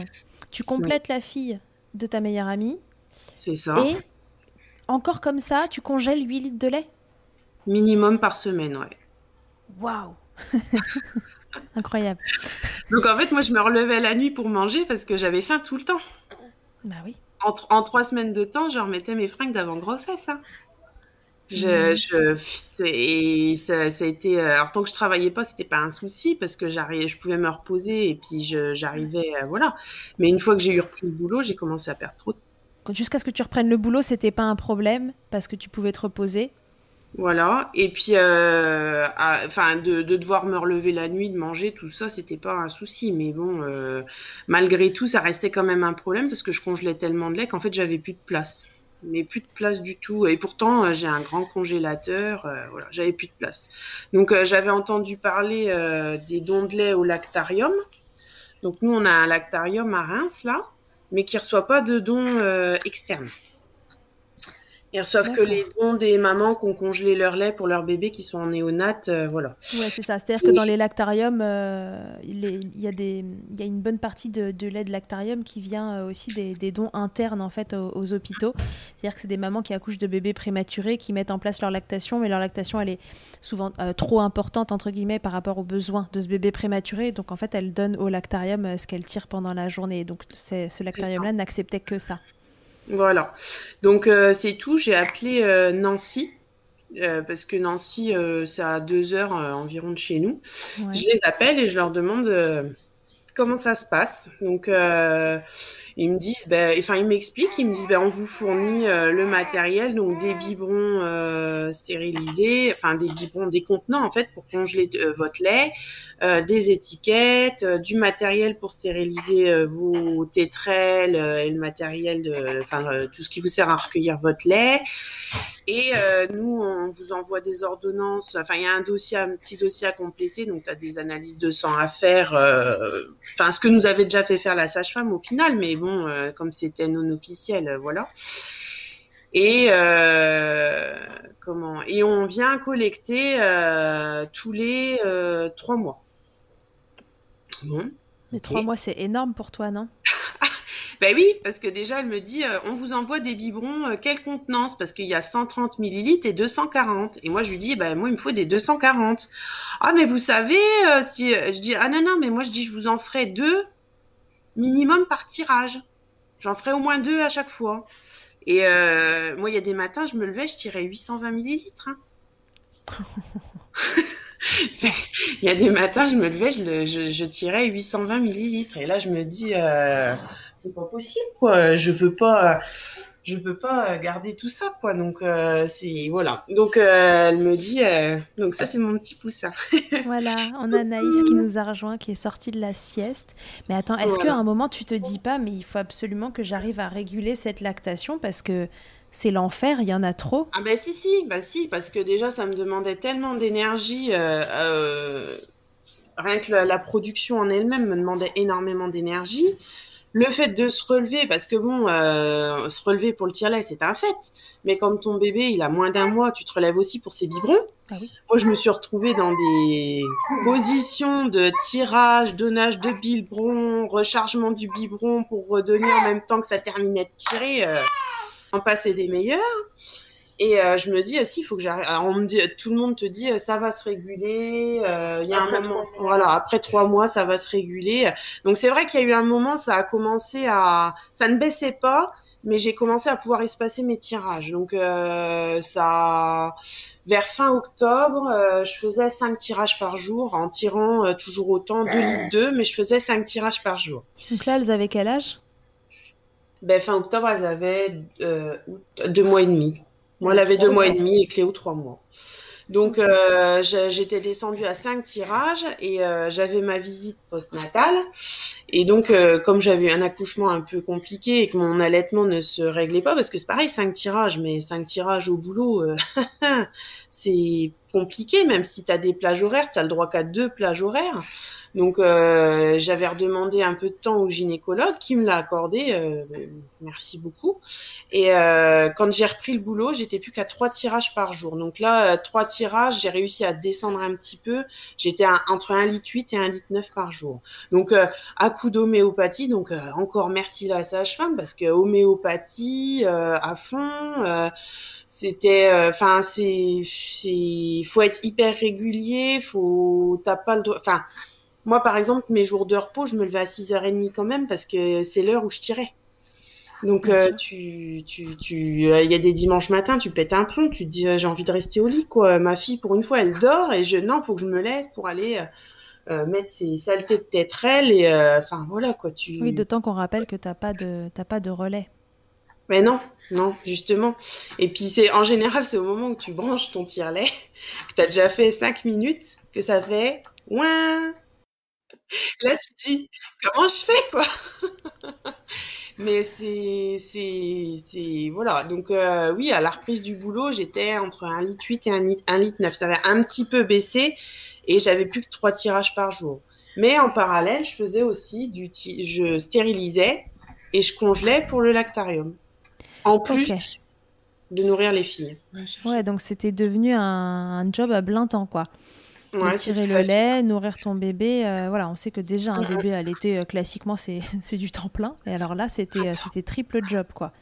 tu complètes la fille de ta meilleure amie c'est ça. Et encore comme ça, tu congèles 8 litres de lait Minimum par semaine, ouais. Waouh [LAUGHS] Incroyable. Donc en fait, moi, je me relevais la nuit pour manger parce que j'avais faim tout le temps. Bah oui. En, trois semaines de temps, je remettais mes fringues d'avant grossesse. Hein. Je, je, et ça, a été. Euh, alors, tant que je travaillais pas, c'était pas un souci parce que j'arrivais, je pouvais me reposer et puis j'arrivais. Euh, voilà. Mais une fois que j'ai eu repris le boulot, j'ai commencé à perdre trop de jusqu'à ce que tu reprennes le boulot, c'était pas un problème parce que tu pouvais te reposer? Voilà. Et puis, euh, enfin, de, devoir me relever la nuit, de manger, tout ça, c'était pas un souci. Mais bon, euh, malgré tout, ça restait quand même un problème parce que je congelais tellement de lait qu'en fait, j'avais plus de place. Mais plus de place du tout. Et pourtant, euh, j'ai un grand congélateur. voilà, j'avais plus de place. Donc, j'avais entendu parler des dons de lait au lactarium. Donc, nous, on a un lactarium à Reims, là mais qui ne reçoit pas de dons euh, externes. Ils reçoivent que les dons des mamans qui ont congelé leur lait pour leurs bébés qui sont en néonat, euh, voilà. Ouais, c'est ça. C'est-à-dire que dans les lactariums, euh, il, y a des, il y a une bonne partie de, lait de lactarium qui vient euh, aussi des, dons internes en fait aux, hôpitaux. C'est-à-dire que c'est des mamans qui accouchent de bébés prématurés, qui mettent en place leur lactation, mais leur lactation elle est souvent trop importante entre guillemets par rapport aux besoins de ce bébé prématuré. Donc en fait, elles donnent au lactarium ce qu'elles tirent pendant la journée. Donc ce lactarium-là n'acceptait que ça. Voilà. Donc euh, c'est tout. J'ai appelé euh, Nancy. Euh, parce que Nancy, c'est à deux heures environ de chez nous. Je les appelle et je leur demande comment ça se passe. Donc, ils me disent, ben, enfin, ils m'expliquent, ils me disent, ben, on vous fournit euh, le matériel, donc des biberons euh, stérilisés, enfin des biberons, des contenants en fait pour congeler euh, votre lait, des étiquettes, du matériel pour stériliser vos tétrelles et le matériel de, enfin tout ce qui vous sert à recueillir votre lait. Et nous, on vous envoie des ordonnances. Enfin, il y a un dossier, un petit dossier à compléter, donc tu as des analyses de sang à faire. Enfin, ce que nous avait déjà fait faire la sage-femme au final, mais euh, comme c'était non officiel, euh, voilà. Et euh, comment? Et on vient collecter tous les trois mois. Bon. Mais trois mois, c'est énorme pour toi, non? [LAUGHS] Ben oui, parce que déjà, elle me dit, on vous envoie des biberons, quelle contenance Parce qu'il y a 130 millilitres et 240. Et moi, je lui dis, ben moi, il me faut des 240. Ah, mais vous savez, si je dis, ah non, non, mais moi, je dis, je vous en ferai deux minimum par tirage. J'en ferai au moins deux à chaque fois. Et euh, moi, il y a des matins, je me levais, je tirais 820 millilitres. Hein. [LAUGHS] Il y a des matins, je me levais, je, je, tirais 820 millilitres. Et là, je me dis, euh, c'est pas possible, quoi. Je peux pas je peux pas garder tout ça quoi. Donc euh, c'est voilà. Donc euh, elle me dit euh, donc ça c'est mon petit poussin. [LAUGHS] Voilà on a Naïs qui nous a rejoint qui est sortie de la sieste. Mais attends est-ce qu'à un moment tu te dis pas mais il faut absolument que j'arrive à réguler cette lactation parce que c'est l'enfer, il y en a trop? Ah ben si si, bah si parce que déjà ça me demandait tellement d'énergie rien que la, la production en elle-même me demandait énormément d'énergie le fait de se relever, parce que bon, euh, se relever pour le tire-lait, c'est un fait. Mais quand ton bébé, il a moins d'un mois, tu te relèves aussi pour ses biberons. Ah oui. Moi, je me suis retrouvée dans des positions de tirage, donnage de biberon, rechargement du biberon pour redonner en même temps que ça terminait de tirer. Euh, en passer des meilleurs. Et euh, je me dis aussi, il faut que j'arrête. Alors, on me dit, tout le monde te dit, euh, ça va se réguler. euh, Il y a Après un moment, trois mois. voilà, après trois mois, ça va se réguler. Donc c'est vrai qu'il y a eu un moment, ça a commencé à, ça ne baissait pas, mais j'ai commencé à pouvoir espacer mes tirages. Donc euh, ça, vers fin octobre, euh, je faisais cinq tirages par jour en tirant euh, toujours autant, 2 litres 2, mais je faisais cinq tirages par jour. Donc là, elles avaient quel âge? Ben, fin octobre, elles avaient euh, deux mois et demi. Moi, elle avait deux mois et demi et Cléo trois mois. Donc, euh, j'étais descendue à cinq tirages et euh, j'avais ma visite postnatale. Et donc, euh, comme j'avais un accouchement un peu compliqué et que mon allaitement ne se réglait pas, parce que c'est pareil, cinq tirages, mais cinq tirages au boulot, euh, [LAUGHS] c'est compliqué, même si tu as des plages horaires, tu as le droit qu'à deux plages horaires. Donc, euh, j'avais redemandé un peu de temps au gynécologue qui me l'a accordé. merci beaucoup. Et quand j'ai repris le boulot, j'étais plus qu'à trois tirages par jour. Donc là, trois tirages, j'ai réussi à descendre un petit peu. J'étais entre 1 litre 8 et 1 litre 9 par jour. Donc euh, à coup d'homéopathie, donc euh, encore merci la sage-femme parce que homéopathie euh, à fond, euh, c'était, enfin c'est, c'est, faut être hyper régulier, faut, t'as pas le droit, enfin moi par exemple mes jours de repos, je me levais à 6h30 quand même parce que c'est l'heure où je tirais. Donc euh, tu, tu, tu, euh, il y a des dimanches matins, tu pètes un plomb, tu te dis euh, j'ai envie de rester au lit quoi. Ma fille pour une fois elle dort et je non faut que je me lève pour aller euh, mettre ses saletés de tétrelle et euh, enfin voilà quoi tu. Oui, d'autant qu'on rappelle que t'as pas de t'as pas de relais. Mais non, non, justement. Et puis c'est en général, c'est au moment où tu branches ton tire-lait, [LAUGHS] que tu as déjà fait 5 minutes, que ça fait ouin. Là, tu te dis comment je fais quoi? [LAUGHS] Mais c'est voilà. Donc euh, oui, à la reprise du boulot, j'étais entre 1 litre 8 et 1 litre, 1 litre 9. Ça avait un petit peu baissé et j'avais plus que 3 tirages par jour. Mais en parallèle, je faisais aussi du ti- je stérilisais et je congelais pour le lactarium. En plus de nourrir les filles. Ouais, donc c'était devenu un, un job à plein temps, quoi. Ouais, tirer le lait, nourrir ton bébé. euh, voilà, on sait que déjà un bébé à l'été, euh, classiquement, c'est [LAUGHS] c'est du temps plein. Et alors là, c'était euh, c'était triple job, quoi.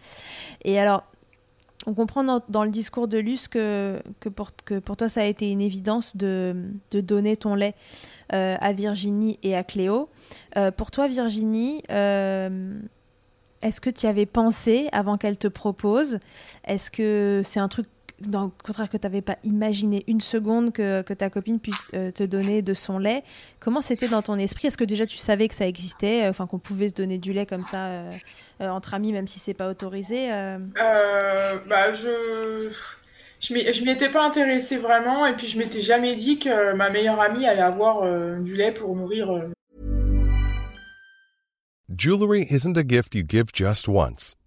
Et alors, on comprend dans, le discours de Luce que, pour, toi, ça a été une évidence de, donner ton lait euh, à Virginie et à Cléo. Euh, pour toi, Virginie, euh, est-ce que tu avais pensé avant qu'elle te propose? Est-ce que c'est un truc, dans le contraire, que tu n'avais pas imaginé une seconde que, que ta copine puisse euh, te donner de son lait Comment c'était dans ton esprit? Est-ce que déjà tu savais que ça existait, euh, enfin qu'on pouvait se donner du lait comme ça euh, euh, entre amis, même si c'est pas autorisé euh? Euh, bah, je. Je m'y je m'y étais pas intéressée vraiment, et puis je m'étais jamais dit que ma meilleure amie allait avoir euh, du lait pour nourrir. euh, Jewelry isn't a gift you give just once.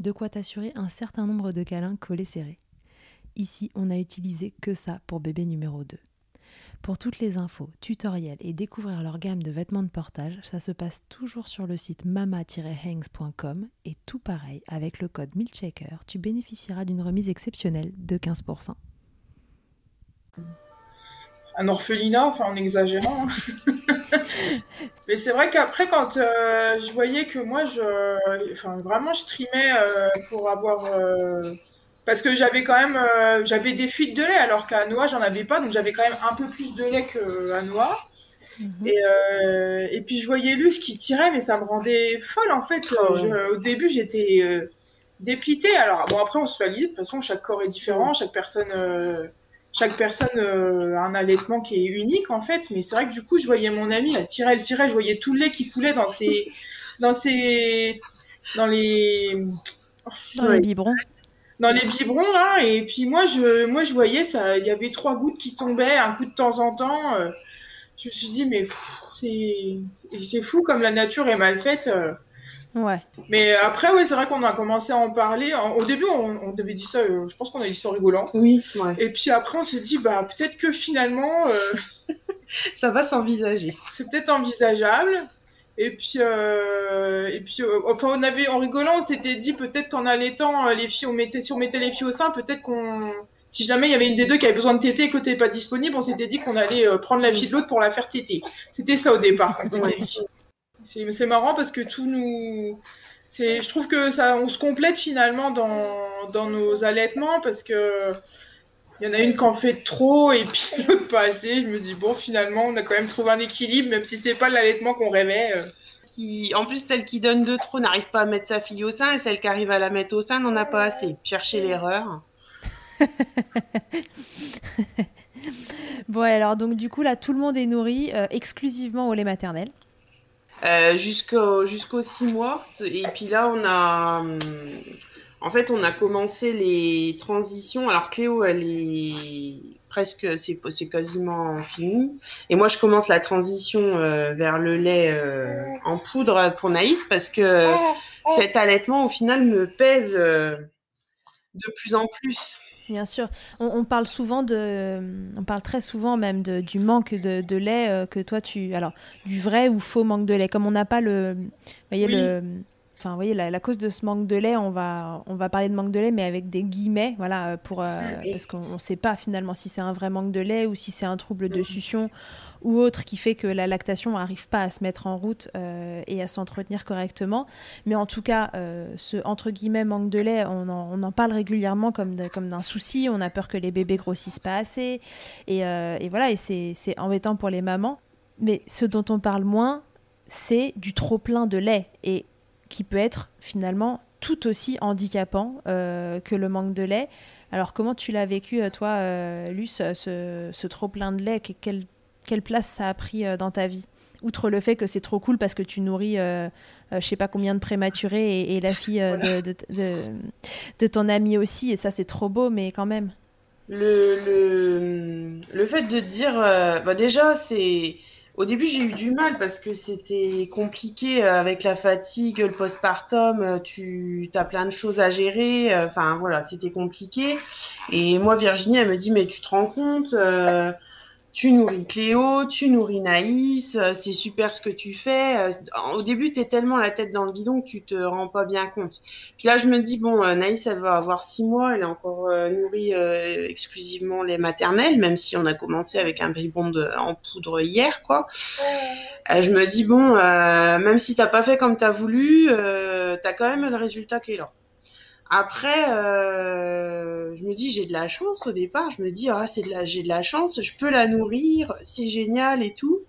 de quoi t'assurer un certain nombre de câlins collés serrés. Ici, on n'a utilisé que ça pour bébé numéro 2. Pour toutes les infos, tutoriels et découvrir leur gamme de vêtements de portage, ça se passe toujours sur le site mama-hangs.com et tout pareil, avec le code MILCHECKER, tu bénéficieras d'une remise exceptionnelle de 15%. Un orphelinat, enfin en exagérant. [LAUGHS] Mais c'est vrai qu'après, quand euh, je voyais que moi, je, enfin, vraiment, je trimais euh, pour avoir euh, parce que j'avais quand même j'avais des fuites de lait alors qu'à Noix j'en avais pas donc j'avais quand même un peu plus de lait qu'à Noix mhm. et, euh, et puis je voyais Luce qui tirait mais ça me rendait folle en fait oh, au début j'étais euh, dépitée alors bon après on se valide de toute façon chaque corps est différent chaque personne euh, chaque personne a un allaitement qui est unique en fait. Mais c'est vrai que du coup je voyais mon amie elle tirait elle tirait je voyais tout le lait qui coulait dans ses dans ses dans les dans les biberons. Dans les biberons là. Et puis moi je moi je voyais ça. Il y avait trois gouttes qui tombaient un coup de temps en temps. Euh, je me suis dit mais c'est c'est fou comme la nature est mal faite euh. Ouais mais après ouais c'est vrai qu'on a commencé à en parler au début on, on devait dire ça euh, je pense qu'on a dit ça en rigolant oui ouais. et puis après on s'est dit bah peut-être que finalement [LAUGHS] ça va s'envisager c'est peut-être envisageable et puis, euh, et puis, euh, enfin, on avait, en rigolant, on s'était dit peut-être qu'en allaitant euh, les filles, on mettait, si on mettait les filles au sein, peut-être qu'on, si jamais il y avait une des deux qui avait besoin de téter et que n'était pas disponible, on s'était dit qu'on allait prendre la fille de l'autre pour la faire téter. C'était ça au départ. C'est marrant parce que tout nous, c'est, je trouve que ça, on se complète finalement dans, dans nos allaitements parce que il y en a une qui en fait trop et puis [LAUGHS] l'autre pas assez. Je me dis, bon, finalement, on a quand même trouvé un équilibre, même si c'est pas l'allaitement qu'on rêvait. Euh. Qui, en plus, celle qui donne de trop n'arrive pas à mettre sa fille au sein et celle qui arrive à la mettre au sein n'en a pas assez. Chercher l'erreur. [LAUGHS] bon, alors, donc, du coup, là, tout le monde est nourri euh, exclusivement au lait maternel. Euh, jusqu'au jusqu'aux six mois. Et puis là, on a. Hum, en fait, on a commencé les transitions. Alors Cléo, elle est presque, c'est quasiment fini. Et moi, je commence la transition euh, vers le lait euh, en poudre pour Naïs parce que cet allaitement, au final, me pèse euh, de plus en plus. Bien sûr, on, parle souvent de, on parle très souvent même de, du manque de, lait que toi tu, alors du vrai ou faux manque de lait, comme on n'a pas le, voyez le Enfin, vous voyez, la, cause de ce manque de lait, on va, on va parler de manque de lait, mais avec des guillemets, voilà, pour, euh, parce qu'on ne sait pas finalement si c'est un vrai manque de lait ou si c'est un trouble de succion ou autre qui fait que la lactation n'arrive pas à se mettre en route euh, et à s'entretenir correctement. Mais en tout cas, euh, ce entre guillemets manque de lait, on en, on en parle régulièrement comme, d'un souci. On a peur que les bébés grossissent pas assez. Et, et voilà, et c'est embêtant pour les mamans. Mais ce dont on parle moins, c'est du trop plein de lait. Et qui peut être finalement tout aussi handicapant euh, que le manque de lait. Alors comment tu l'as vécu, euh, toi, euh, Luce, ce, trop plein de lait? Quelle, quelle, place ça a pris dans ta vie Outre le fait que c'est trop cool parce que tu nourris, je sais pas combien de prématurés et, la fille de, ton ami aussi, et ça c'est trop beau, mais quand même. Le, le, le fait de dire, bah déjà c'est au début, j'ai eu du mal parce que c'était compliqué euh, avec la fatigue, le postpartum, euh, tu as plein de choses à gérer. Euh, enfin, voilà, c'était compliqué. Et moi, Virginie, elle me dit, mais tu te rends compte, tu nourris Cléo, tu nourris Naïs, euh, c'est super ce que tu fais. Euh, au début, tu es tellement la tête dans le guidon que tu te rends pas bien compte. Puis là, je me dis, bon, euh, Naïs, elle va avoir six mois, elle est encore nourrie exclusivement les maternelles, même si on a commencé avec un biberon en poudre hier, quoi. je me dis, bon, même si t'as pas fait comme tu as voulu, tu as quand même le résultat qui est là. Après, euh, je me dis j'ai de la chance au départ. Je me dis ah c'est de la j'ai de la chance, je peux la nourrir, c'est génial et tout.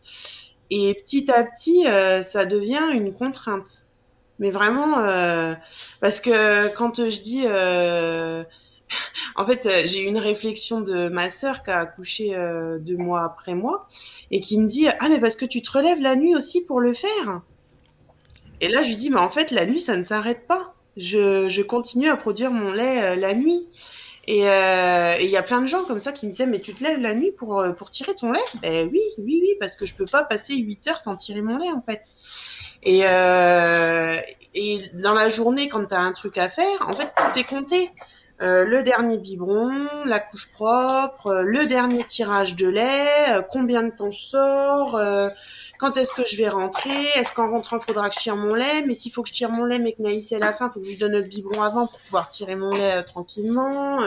Et petit à petit, euh, ça devient une contrainte. Mais vraiment, euh, parce que quand je dis, [LAUGHS] en fait, j'ai eu une réflexion de ma sœur qui a accouché deux mois après moi et qui me dit ah mais parce que tu te relèves la nuit aussi pour le faire. Et là, je lui dis mais en fait la nuit ça ne s'arrête pas je, je, continue à produire mon lait euh, la nuit. Euh, et il y a plein de gens comme ça qui me disaient mais tu te lèves la nuit pour, euh, pour tirer ton lait? Ben oui, oui, oui, parce que je peux pas passer 8 heures sans tirer mon lait en fait. Et, euh, et dans la journée, quand tu as un truc à faire, en fait, tout est compté. Euh, le dernier biberon, la couche propre, le dernier tirage de lait, combien de temps je sors, quand est-ce que je vais rentrer, est-ce qu'en rentrant il faudra que je tire mon lait, mais s'il faut que je tire mon lait mais que Naïs est à la fin, il faut que je lui donne le biberon avant pour pouvoir tirer mon lait tranquillement.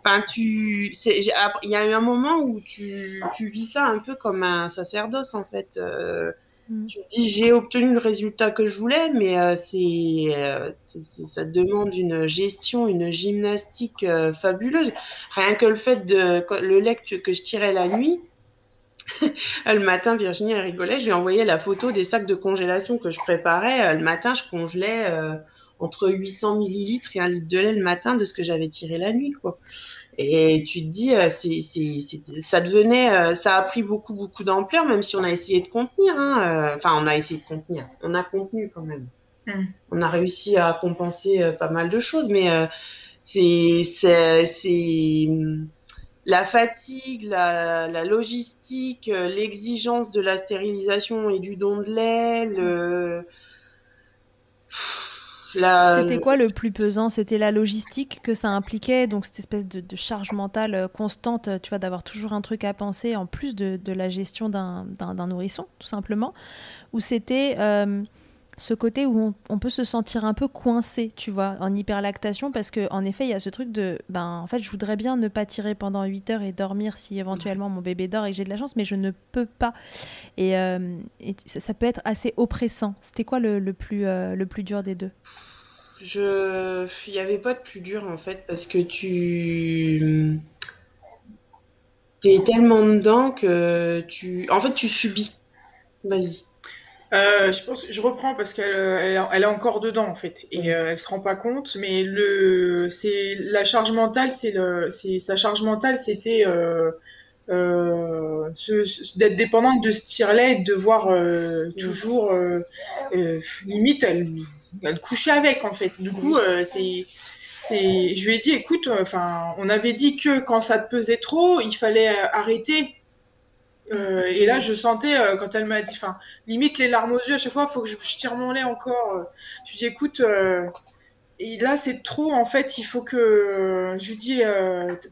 Enfin, tu, il y a eu un moment où tu, tu vis ça un peu comme un sacerdoce en fait. Mm. Tu dis j'ai obtenu le résultat que je voulais, mais euh, euh, c'est, ça demande une gestion, une gymnastique euh, fabuleuse. Rien que le fait de le lait que, je tirais la nuit. [LAUGHS] le matin, Virginie elle rigolait. Je lui envoyais la photo des sacs de congélation que je préparais. le matin, je congelais entre 800 millilitres et un litre de lait le matin de ce que j'avais tiré la nuit, quoi. Et tu te dis, euh, c'est, ça devenait, euh, ça a pris beaucoup, beaucoup d'ampleur, même si on a essayé de contenir. Hein, euh, enfin, on a essayé de contenir. On a contenu quand même. Mm. On a réussi à compenser pas mal de choses, mais c'est, c'est la fatigue, la, logistique, l'exigence de la stérilisation et du don de lait, le c'était quoi le plus pesant? C'était la logistique que ça impliquait, donc cette espèce de, charge mentale euh, constante, tu vois, d'avoir toujours un truc à penser en plus de, la gestion d'un nourrisson, tout simplement? Ou c'était euh, ce côté où on, peut se sentir un peu coincé, tu vois, en hyperlactation, parce qu'en effet, il y a ce truc de, ben, en fait, je voudrais bien ne pas tirer pendant 8 heures et dormir si éventuellement mon bébé dort et que j'ai de la chance, mais je ne peux pas. Et, euh, ça, peut être assez oppressant. C'était quoi le, plus, euh, le plus dur des deux? Je, il n'y avait pas de plus dur en fait, parce que tu es tellement dedans que tu, en fait, tu subis. Vas-y. Euh, je pense, je reprends parce qu'elle elle, elle, est encore dedans en fait et euh, elle se rend pas compte. Mais le, c'est la charge mentale, c'est le, c'est sa charge mentale, c'était euh, euh, d'être dépendante de ce tire-là et de devoir euh, toujours euh, limite elle, elle coucher avec en fait. Du coup, c'est c'est, je lui ai dit, écoute, enfin, on avait dit que quand ça te pesait trop, il fallait arrêter euh, et là, je sentais, euh, quand elle m'a dit, enfin, limite les larmes aux yeux, à chaque fois, il faut que je, tire mon lait encore. Euh. Je lui dis, écoute, et là, c'est trop, en fait, il faut que. Je lui dis,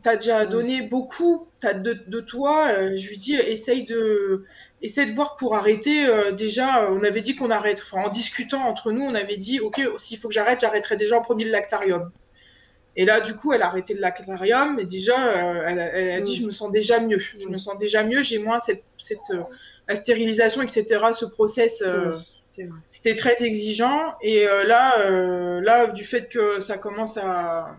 t'as déjà donné beaucoup as de, de toi. je lui dis, essaye de, essaye de voir pour arrêter. déjà, on avait dit qu'on arrête. Enfin, en discutant entre nous, on avait dit, ok, s'il faut que j'arrête, j'arrêterai déjà en premier le lactarium. Et là, du coup, elle a arrêté l'aquarium et déjà, euh, elle, a dit, mm. je me sens déjà mieux. Je me sens déjà mieux. J'ai moins cette, cette euh, la stérilisation, etc. Ce process, euh, c'était très exigeant. Et là, là, du fait que ça commence à,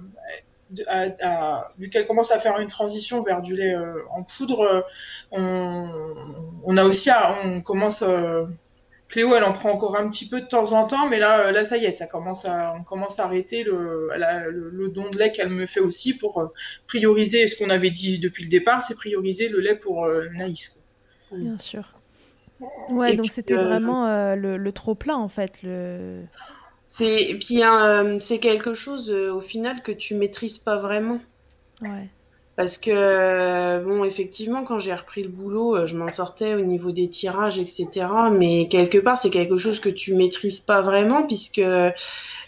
vu qu'elle commence à faire une transition vers du lait en poudre, on, on, a aussi, on commence Cléo, elle en prend encore un petit peu de temps en temps, mais là, euh, là, ça y est, ça commence à, on commence à arrêter le, le, don de lait qu'elle me fait aussi pour euh, prioriser ce qu'on avait dit depuis le départ, c'est prioriser le lait pour euh, Naïs. Bien sûr. Ouais, donc c'était vraiment le, trop plein en fait. Le... C'est puis c'est quelque chose au final que tu maîtrises pas vraiment. Ouais. Parce que, bon, effectivement, quand j'ai repris le boulot, euh, je m'en sortais au niveau des tirages, etc. Mais quelque part, c'est quelque chose que tu maîtrises pas vraiment, puisque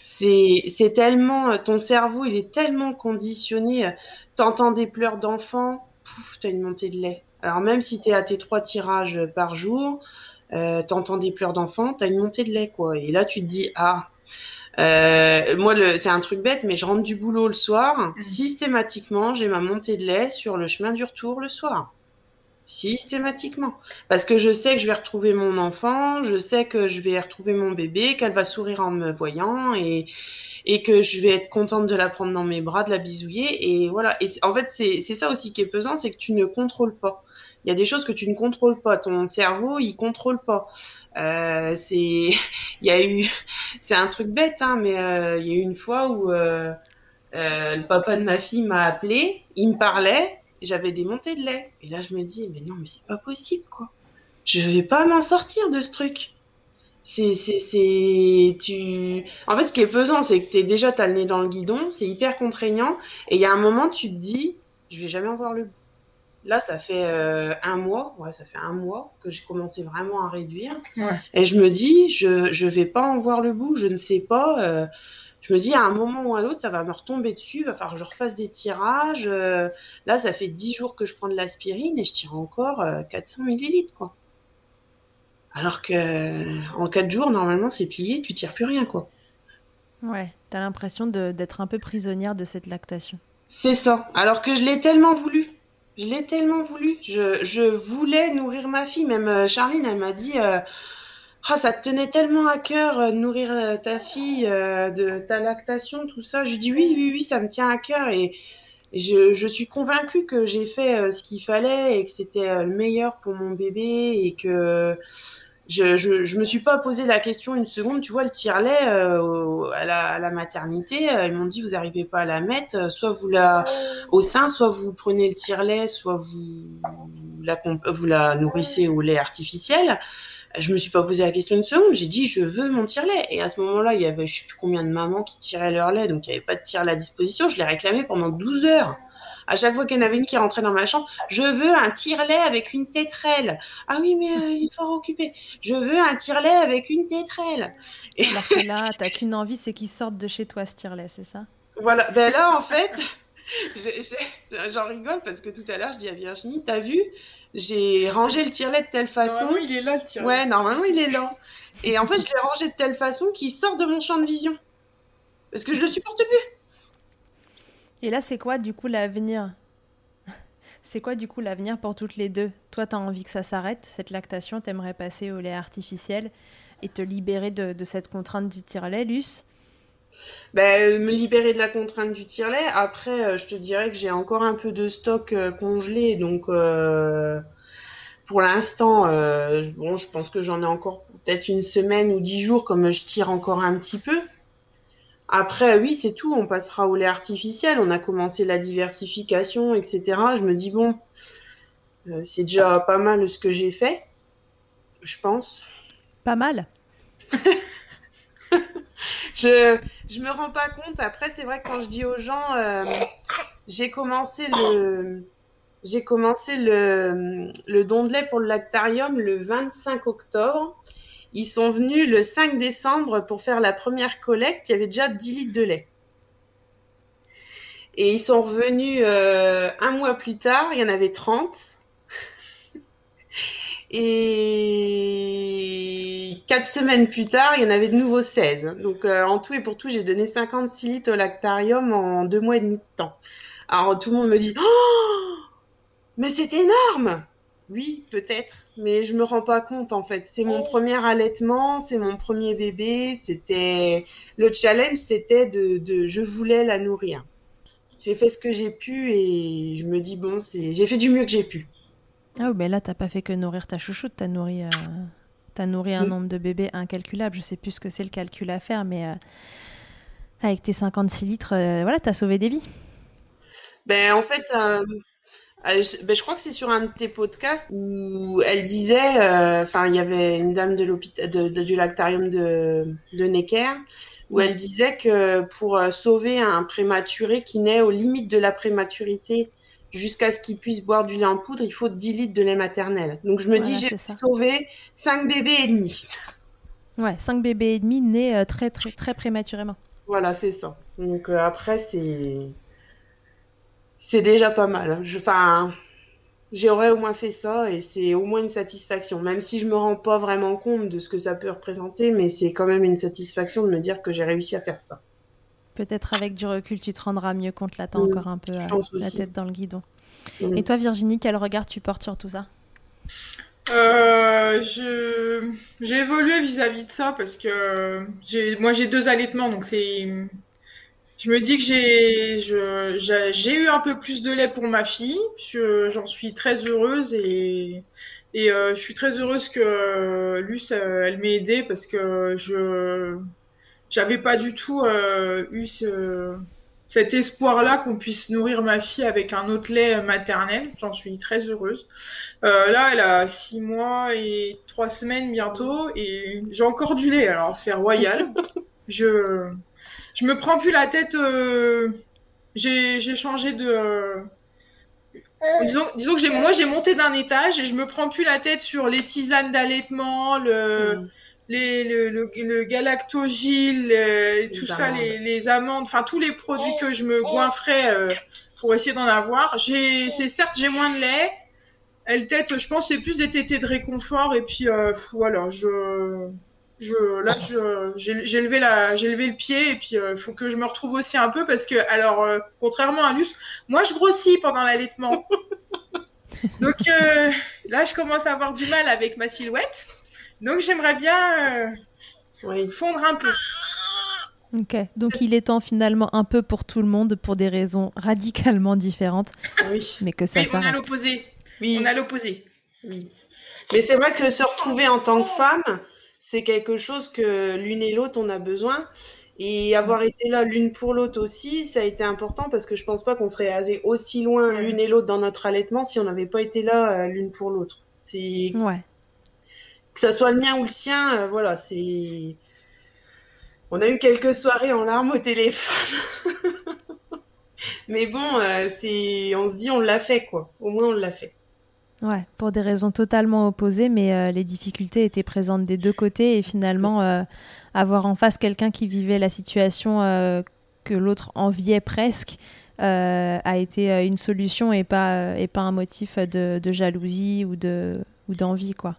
c'est, tellement, ton cerveau, il est tellement conditionné. T'entends des pleurs d'enfants, pouf, t'as une montée de lait. Alors même si t'es à tes trois tirages par jour, euh, t'entends des pleurs d'enfants, t'as une montée de lait, quoi. Et là, tu te dis, ah, euh, moi, c'est un truc bête, mais je rentre du boulot le soir. Mm. Systématiquement, j'ai ma montée de lait sur le chemin du retour le soir. Systématiquement. Parce que je sais que je vais retrouver mon enfant, je sais que je vais retrouver mon bébé, qu'elle va sourire en me voyant et, et que je vais être contente de la prendre dans mes bras, de la bisouiller. Et voilà. Et en fait, c'est ça aussi qui est pesant, c'est que tu ne contrôles pas il y a des choses que tu ne contrôles pas. Ton cerveau, il contrôle pas. Euh, c'est, [LAUGHS] il y a eu, [LAUGHS] c'est un truc bête, hein, mais euh, il y a eu une fois où euh, euh, le papa de ma fille m'a appelé, il me parlait, j'avais des montées de lait. Et là, je me dis, mais non, mais c'est pas possible, quoi. Je vais pas m'en sortir de ce truc. C'est, c'est, c'est, tu. En fait, ce qui est pesant, c'est que t'es déjà t'as le nez dans le guidon, c'est hyper contraignant, et il y a un moment, tu te dis, je vais jamais en voir le bout Là, ça fait euh, un mois, ouais, ça fait un mois que j'ai commencé vraiment à réduire. Ouais. Et je me dis, je je vais pas en voir le bout, je ne sais pas. euh, je me dis, à un moment ou à l'autre, ça va me retomber dessus, il va falloir que je refasse des tirages. euh, là, ça fait 10 jours que je prends de l'aspirine et je tire encore euh, 400 millilitres, quoi. Alors que en 4 jours, normalement, c'est plié, tu tires plus rien, quoi. Ouais, t'as l'impression d'être un peu prisonnière de cette lactation. C'est ça. Alors que je l'ai tellement voulu. Je l'ai tellement voulu. Je, je voulais nourrir ma fille. Même euh, Charline, elle m'a dit euh, Ah, ça te tenait tellement à cœur euh, nourrir euh, ta fille, euh, de ta lactation, tout ça. Je lui dis Oui, oui, oui, ça me tient à cœur. Et je, suis convaincue que j'ai fait ce qu'il fallait et que c'était le meilleur pour mon bébé et que. Je, je, je me suis pas posé la question une seconde. Tu vois, le tire-lait euh, à, la, maternité, ils m'ont dit vous arrivez pas à la mettre, soit vous la au sein, soit vous prenez le tire-lait, soit vous la, vous la nourrissez au lait artificiel. Je me suis pas posé la question une seconde, j'ai dit je veux mon tire-lait. Et à ce moment-là, il y avait je sais plus combien de mamans qui tiraient leur lait, donc il y avait pas de tire-lait à disposition. Je l'ai réclamé pendant 12 heures. À chaque fois qu'il y en avait une qui rentrait dans ma chambre, je veux un tire-lait avec une tétrelle. Ah oui, mais euh, il est fort occupé. Je veux un tire-lait avec une tétrelle. Et Alors que là, [LAUGHS] t'as qu'une envie, c'est qu'ils sortent de chez toi, ce tire-lait, c'est ça? Voilà, ben là en fait, [LAUGHS] j'en rigole parce que tout à l'heure je dis à Virginie, t'as vu, j'ai rangé le tire-lait de telle façon. Normalement, il est là, le tire. Ouais, normalement il est là. Et en fait, je l'ai rangé de telle façon qu'il sort de mon champ de vision. Parce que je le supporte plus. Et là, c'est quoi du coup l'avenir? C'est quoi du coup l'avenir pour toutes les deux? Toi, t'as envie que ça s'arrête, cette lactation, t'aimerais passer au lait artificiel et te libérer de, de cette contrainte du tire-lait, Luce? Ben, me libérer de la contrainte du tire-lait. Après, euh, je te dirais que j'ai encore un peu de stock euh, congelé, donc euh, pour l'instant, euh, je- bon, je pense que j'en ai encore peut-être une semaine ou dix jours, comme je tire encore un petit peu. Après, oui, c'est tout. On passera au lait artificiel. On a commencé la diversification, etc. Je me dis bon, euh, c'est déjà pas mal ce que j'ai fait, je pense. Pas mal. [LAUGHS] Je je me rends pas compte. Après, c'est vrai que quand je dis aux gens, euh, j'ai commencé le j'ai commencé le le don de lait pour le lactarium le 25 octobre. Ils sont venus le 5 décembre pour faire la première collecte. Il y avait déjà 10 litres de lait. Et ils sont revenus euh, un mois plus tard. Il y en avait 30. Et quatre semaines plus tard, il y en avait de nouveau 16. Donc euh, en tout et pour tout, j'ai donné 56 litres au lactarium en deux mois et demi de temps. Alors tout le monde me dit Oh Mais c'est énorme Oui, peut-être, mais je me rends pas compte en fait. C'est mon premier allaitement, c'est mon premier bébé. C'était le challenge, c'était de, de je voulais la nourrir. J'ai fait ce que j'ai pu et je me dis bon, c'est j'ai fait du mieux que j'ai pu. Ah, mais là, t'as pas fait que nourrir ta chouchoute, t'as nourri, euh, t'as nourri un nombre de bébés incalculable. Je sais plus ce que c'est le calcul à faire, mais euh, avec tes 56 litres, euh, voilà, t'as sauvé des vies. Ben, en fait, je, ben, je crois que c'est sur un de tes podcasts où elle disait, enfin, il y avait une dame de l'hôpital, de, de- du lactarium de, de Necker, où elle disait que pour sauver un prématuré qui naît aux limites de la prématurité jusqu'à ce qu'il puisse boire du lait en poudre, il faut 10 litres de lait maternel. Donc je me dis, j'ai sauvé 5 bébés et demi. Ouais, 5 bébés et demi nés euh, très, très, très prématurément. Voilà, c'est ça. Donc euh, après, c'est c'est déjà pas mal. enfin, j'aurais au moins fait ça et c'est au moins une satisfaction. Même si je me rends pas vraiment compte de ce que ça peut représenter, mais c'est quand même une satisfaction de me dire que j'ai réussi à faire ça. Peut-être avec du recul, tu te rendras mieux compte. Là, t'as encore un peu euh, la aussi. tête dans le guidon. Et toi, Virginie, quel regard tu portes sur tout ça? Euh, je j'ai évolué vis-à-vis de ça parce que j'ai moi j'ai deux allaitements donc c'est je me dis que j'ai je j'ai j'ai eu un peu plus de lait pour ma fille je- j'en suis très heureuse et et euh, je suis très heureuse que Luce elle m'ait aidée parce que je j'avais pas du tout euh, eu ce cet espoir-là qu'on puisse nourrir ma fille avec un autre lait maternel. J'en suis très heureuse. Euh, là, elle a six mois et trois semaines bientôt et j'ai encore du lait. Alors c'est royal. [LAUGHS] Je je me prends plus la tête. euh, J'ai j'ai changé de Disons, disons que j'ai, moi j'ai monté d'un étage et je me prends plus la tête sur les tisanes d'allaitement, le, Mm. Les, le, le, le galactogile, euh, tout ça, amandes. les, les amandes, enfin tous les produits que je me goinfrais euh, pour essayer d'en avoir. J'ai, c'est certes j'ai moins de lait. Elle tête, je pense c'est plus des tétés de réconfort et puis euh, voilà, je, je, là je, j'ai, j'ai levé la, j'ai levé le pied et puis il faut que je me retrouve aussi un peu parce que alors contrairement à Luce, moi je grossis pendant l'allaitement. [LAUGHS] Donc là je commence à avoir du mal avec ma silhouette. Donc j'aimerais bien euh, Oui. fondre un peu. Ok, donc il est temps finalement un peu pour tout le monde pour des raisons radicalement différentes, Oui. mais que ça Oui, on a l'opposé. Oui. On a l'opposé. Oui. Mais c'est vrai que se retrouver en tant que femme, c'est quelque chose que l'une et l'autre, on a besoin. Et avoir été là l'une pour l'autre aussi, ça a été important parce que je pense pas qu'on serait allé aussi loin l'une et l'autre dans notre allaitement si on n'avait pas été là euh, l'une pour l'autre. C'est Ouais. Que ça soit le mien ou le sien, euh, voilà, c'est. On a eu quelques soirées en larmes au téléphone. [LAUGHS] Mais bon, euh, c'est, on se dit, on l'a fait, quoi. Au moins, on l'a fait. Ouais, pour des raisons totalement opposées, mais euh, les difficultés étaient présentes des deux côtés et finalement euh, avoir en face quelqu'un qui vivait la situation que l'autre enviait presque a été une solution et pas et pas un motif de, de jalousie ou de ou d'envie quoi.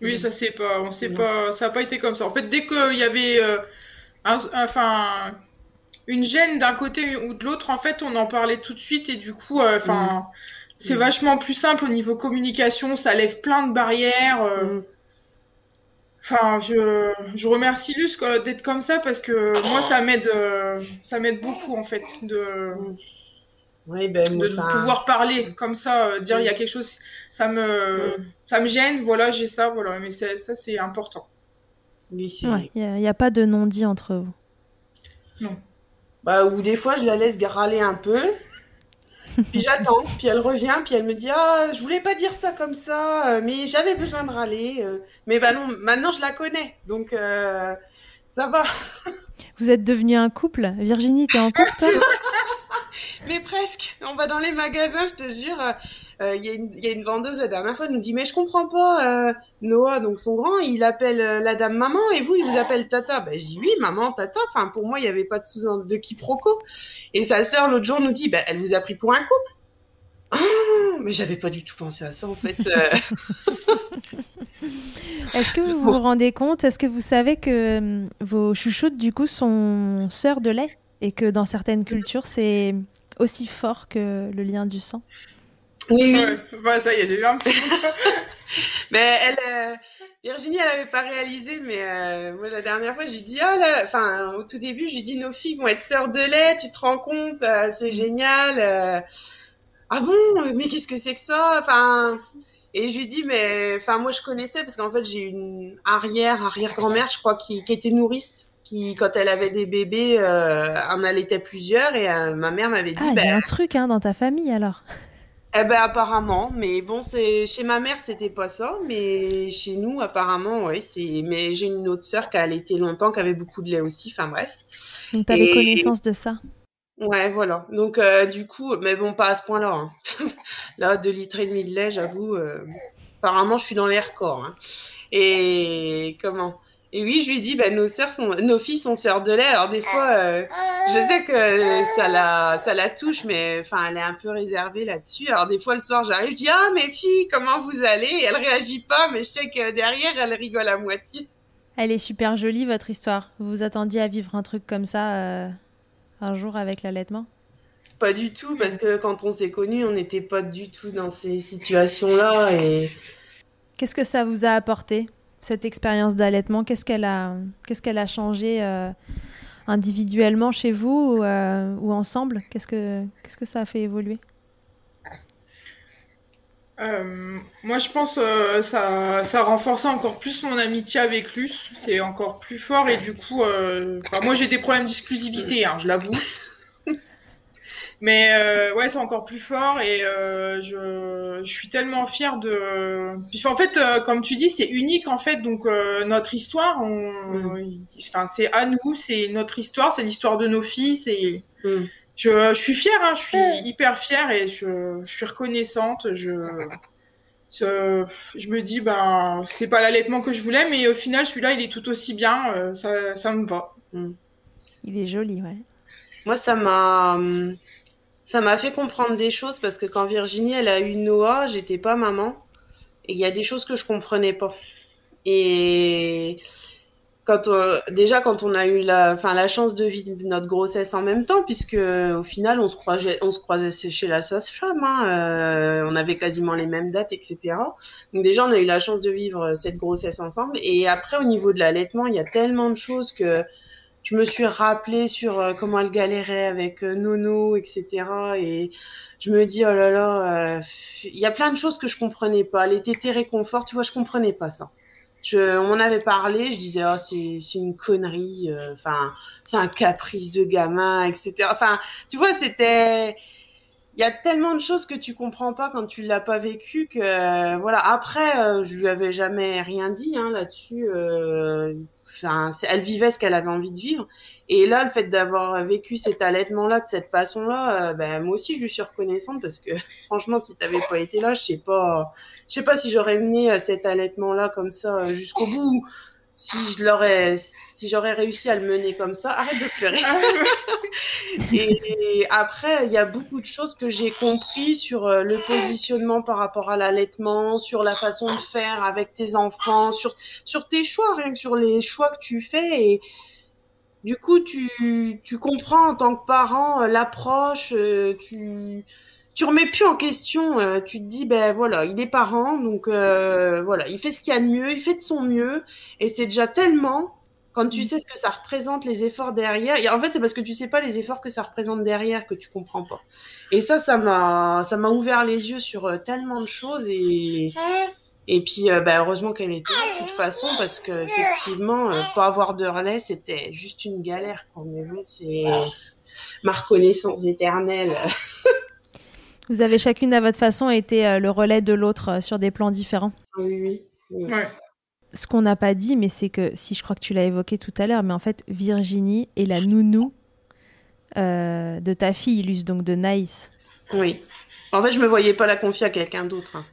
Oui, ça c'est pas, on sait Non. pas, ça a pas été comme ça. En fait, dès qu'il y avait, euh, un- enfin, une gêne d'un côté ou de l'autre, en fait, on en parlait tout de suite et du coup, euh, enfin, c'est Mm. vachement plus simple au niveau communication. Ça lève plein de barrières. euh, Mm. Enfin, je, je remercie Luce d'être comme ça parce que moi, ça m'aide, ça m'aide beaucoup en fait de, Oui, ben, de enfin, pouvoir parler comme ça, euh, dire il y a quelque chose, ça me, ça me gêne, voilà, j'ai ça, voilà, mais ça c'est important. oui, c'est- Ouais, il n'y a, pas de non-dit entre vous. Bah, ou des fois, je la laisse râler un peu. [LAUGHS] Puis j'attends, puis elle revient, puis elle me dit Ah, je voulais pas dire ça comme ça, euh, mais j'avais besoin de râler. euh. Mais bah non, maintenant je la connais, donc euh, ça va. [LAUGHS] Vous êtes devenu un couple Virginie, t'es en couple [LAUGHS] Mais presque. On va dans les magasins, je te jure. euh, Il y, a une- il y a une vendeuse la dernière fois, elle nous dit Mais je comprends pas, euh, Noah, donc son grand, il appelle euh, la dame maman et vous, il vous appelle tata. Ben, je dis Oui, maman, tata. Enfin, pour moi, il n'y avait pas de sous de quiproquo. Et sa sœur, l'autre jour, nous dit ben, Elle vous a pris pour un couple Ah, mais j'avais pas du tout pensé à ça en fait. [LAUGHS] euh. Est-ce que vous vous rendez compte Est-ce que vous savez que hum, vos chouchoutes du coup sont sœurs de lait et que dans certaines cultures c'est aussi fort que le lien du sang? Oui, oui. Bah, ça y est, j'ai eu un petit [LAUGHS] Mais elle, euh, Virginie, elle avait pas réalisé, mais euh, moi la dernière fois, je lui dis ah là, enfin au tout début, je lui dis nos filles vont être sœurs de lait, tu te rends compte, euh, c'est génial. euh. Ah bon, mais qu'est-ce que c'est que ça? Enfin, et je lui dis mais, enfin moi je connaissais parce qu'en fait j'ai une arrière arrière grand-mère, je crois, qui, qui était nourrice. Qui, quand elle avait des bébés, euh, en allaitait plusieurs et euh, ma mère m'avait dit, Ah, il y ben, a un truc hein, dans ta famille alors. eh ben apparemment, mais bon c'est chez ma mère c'était pas ça, mais chez nous apparemment ouais c'est. Mais j'ai une autre sœur qui a allaité longtemps, qui avait beaucoup de lait aussi. Enfin bref. Donc t'avais Et- connaissance de ça. Ouais voilà. Donc euh, du coup, mais bon pas à ce point-là. hein. [LAUGHS] Là deux litres et demi de lait, j'avoue. euh, Apparemment je suis dans les records. hein. Et comment? Et oui je lui dis ben nos sœurs sont, nos filles sont sœurs de lait. Alors des fois. euh, je sais que ça la, ça la touche, mais elle est un peu réservée là-dessus. Alors des fois le soir, j'arrive, je dis ah mes filles, comment vous allez? Et Elle réagit pas, mais je sais que derrière, elle rigole à moitié. Elle est super jolie votre histoire. Vous vous attendiez à vivre un truc comme ça un jour avec l'allaitement? Pas du tout, parce que quand on s'est connus, on n'était pas du tout dans ces situations-là. Et Qu'est-ce que ça vous a apporté cette expérience d'allaitement? Qu'est-ce qu'elle a, qu'est-ce qu'elle a changé euh, individuellement chez vous ou, euh, ou ensemble? Qu'est-ce que, qu'est-ce que ça a fait évoluer? Euh, moi, je pense euh, ça, ça a renforcé encore plus mon amitié avec Luce. C'est encore plus fort et du coup, euh, bah, moi j'ai des problèmes d'exclusivité, hein, je l'avoue. [LAUGHS] Mais euh, ouais, c'est encore plus fort et je, je suis tellement fière de. En fait, comme tu dis, c'est unique en fait. Donc notre histoire, on... enfin, c'est à nous, c'est notre histoire, c'est l'histoire de nos filles, c'est Mm. Je, je suis fière, hein, je suis hyper fière et je, je suis reconnaissante. Je, je, je me dis, ben, c'est pas l'allaitement que je voulais, mais au final, celui-là, il est tout aussi bien. euh, ça, ça me va. Mm. Il est joli, ouais. Moi, ça m'a, ça m'a fait comprendre des choses parce que quand Virginie, elle a eu Noah, j'étais pas maman. Et il y a des choses que je comprenais pas. Et quand on- déjà quand on a eu la, enfin la chance de vivre notre grossesse en même temps, puisque au final on se croisait, on se croisait chez la sage-femme, hein, euh, on avait quasiment les mêmes dates, etc. Donc déjà on a eu la chance de vivre cette grossesse ensemble. Et après au niveau de l'allaitement, il y a tellement de choses que je me suis rappelée sur euh, comment elle galérait avec euh, Nono, etc. Et je me dis oh là là, euh, il y a plein de choses que je comprenais pas. Les tétés réconfort, tu vois, je comprenais pas ça. Je, on avait parlé, je disais, oh, c'est, c'est une connerie, euh, enfin, c'est un caprice de gamin, etc. Enfin, tu vois, c'était, il y a tellement de choses que tu comprends pas quand tu l'as pas vécu que, euh, voilà. Après, euh, je lui avais jamais rien dit, hein, là-dessus. Euh, elle vivait ce qu'elle avait envie de vivre. Et là, le fait d'avoir vécu cet allaitement-là de cette façon-là, euh, ben, moi aussi, je suis reconnaissante parce que, [LAUGHS] franchement, si t'avais pas été là, je sais pas, je sais pas si j'aurais mené euh, cet allaitement-là comme ça euh, jusqu'au bout, ou si je l'aurais, si j'aurais réussi à le mener comme ça. Arrête de pleurer. [LAUGHS] et après, il y a beaucoup de choses que j'ai compris sur euh, le positionnement par rapport à l'allaitement, sur la façon de faire avec tes enfants, sur, sur tes choix, rien que sur les choix que tu fais. Et du coup, tu, tu comprends en tant que parent euh, l'approche, euh, tu, tu remets plus en question. euh, tu te dis, ben voilà, il est parent, donc euh, voilà, il fait ce qu'il y a de mieux, il fait de son mieux, et c'est déjà tellement quand tu sais ce que ça représente, les efforts derrière. Et en fait, c'est parce que tu sais pas les efforts que ça représente derrière que tu comprends pas. Et ça, ça m'a, ça m'a ouvert les yeux sur euh, tellement de choses et. Et puis, euh, bah, heureusement qu'elle était là de toute façon, parce que effectivement, euh, pas avoir de relais, c'était juste une galère. Mais bon, c'est ma reconnaissance éternelle. [LAUGHS] Vous avez chacune à votre façon été euh, le relais de l'autre euh, sur des plans différents. oui, oui. oui. Ouais. Ce qu'on n'a pas dit, mais c'est que, si je crois que tu l'as évoqué tout à l'heure, mais en fait, Virginie est la nounou euh, de ta fille, Luce, donc de Naïs. Oui. En fait, je me voyais pas la confier à quelqu'un d'autre. hein.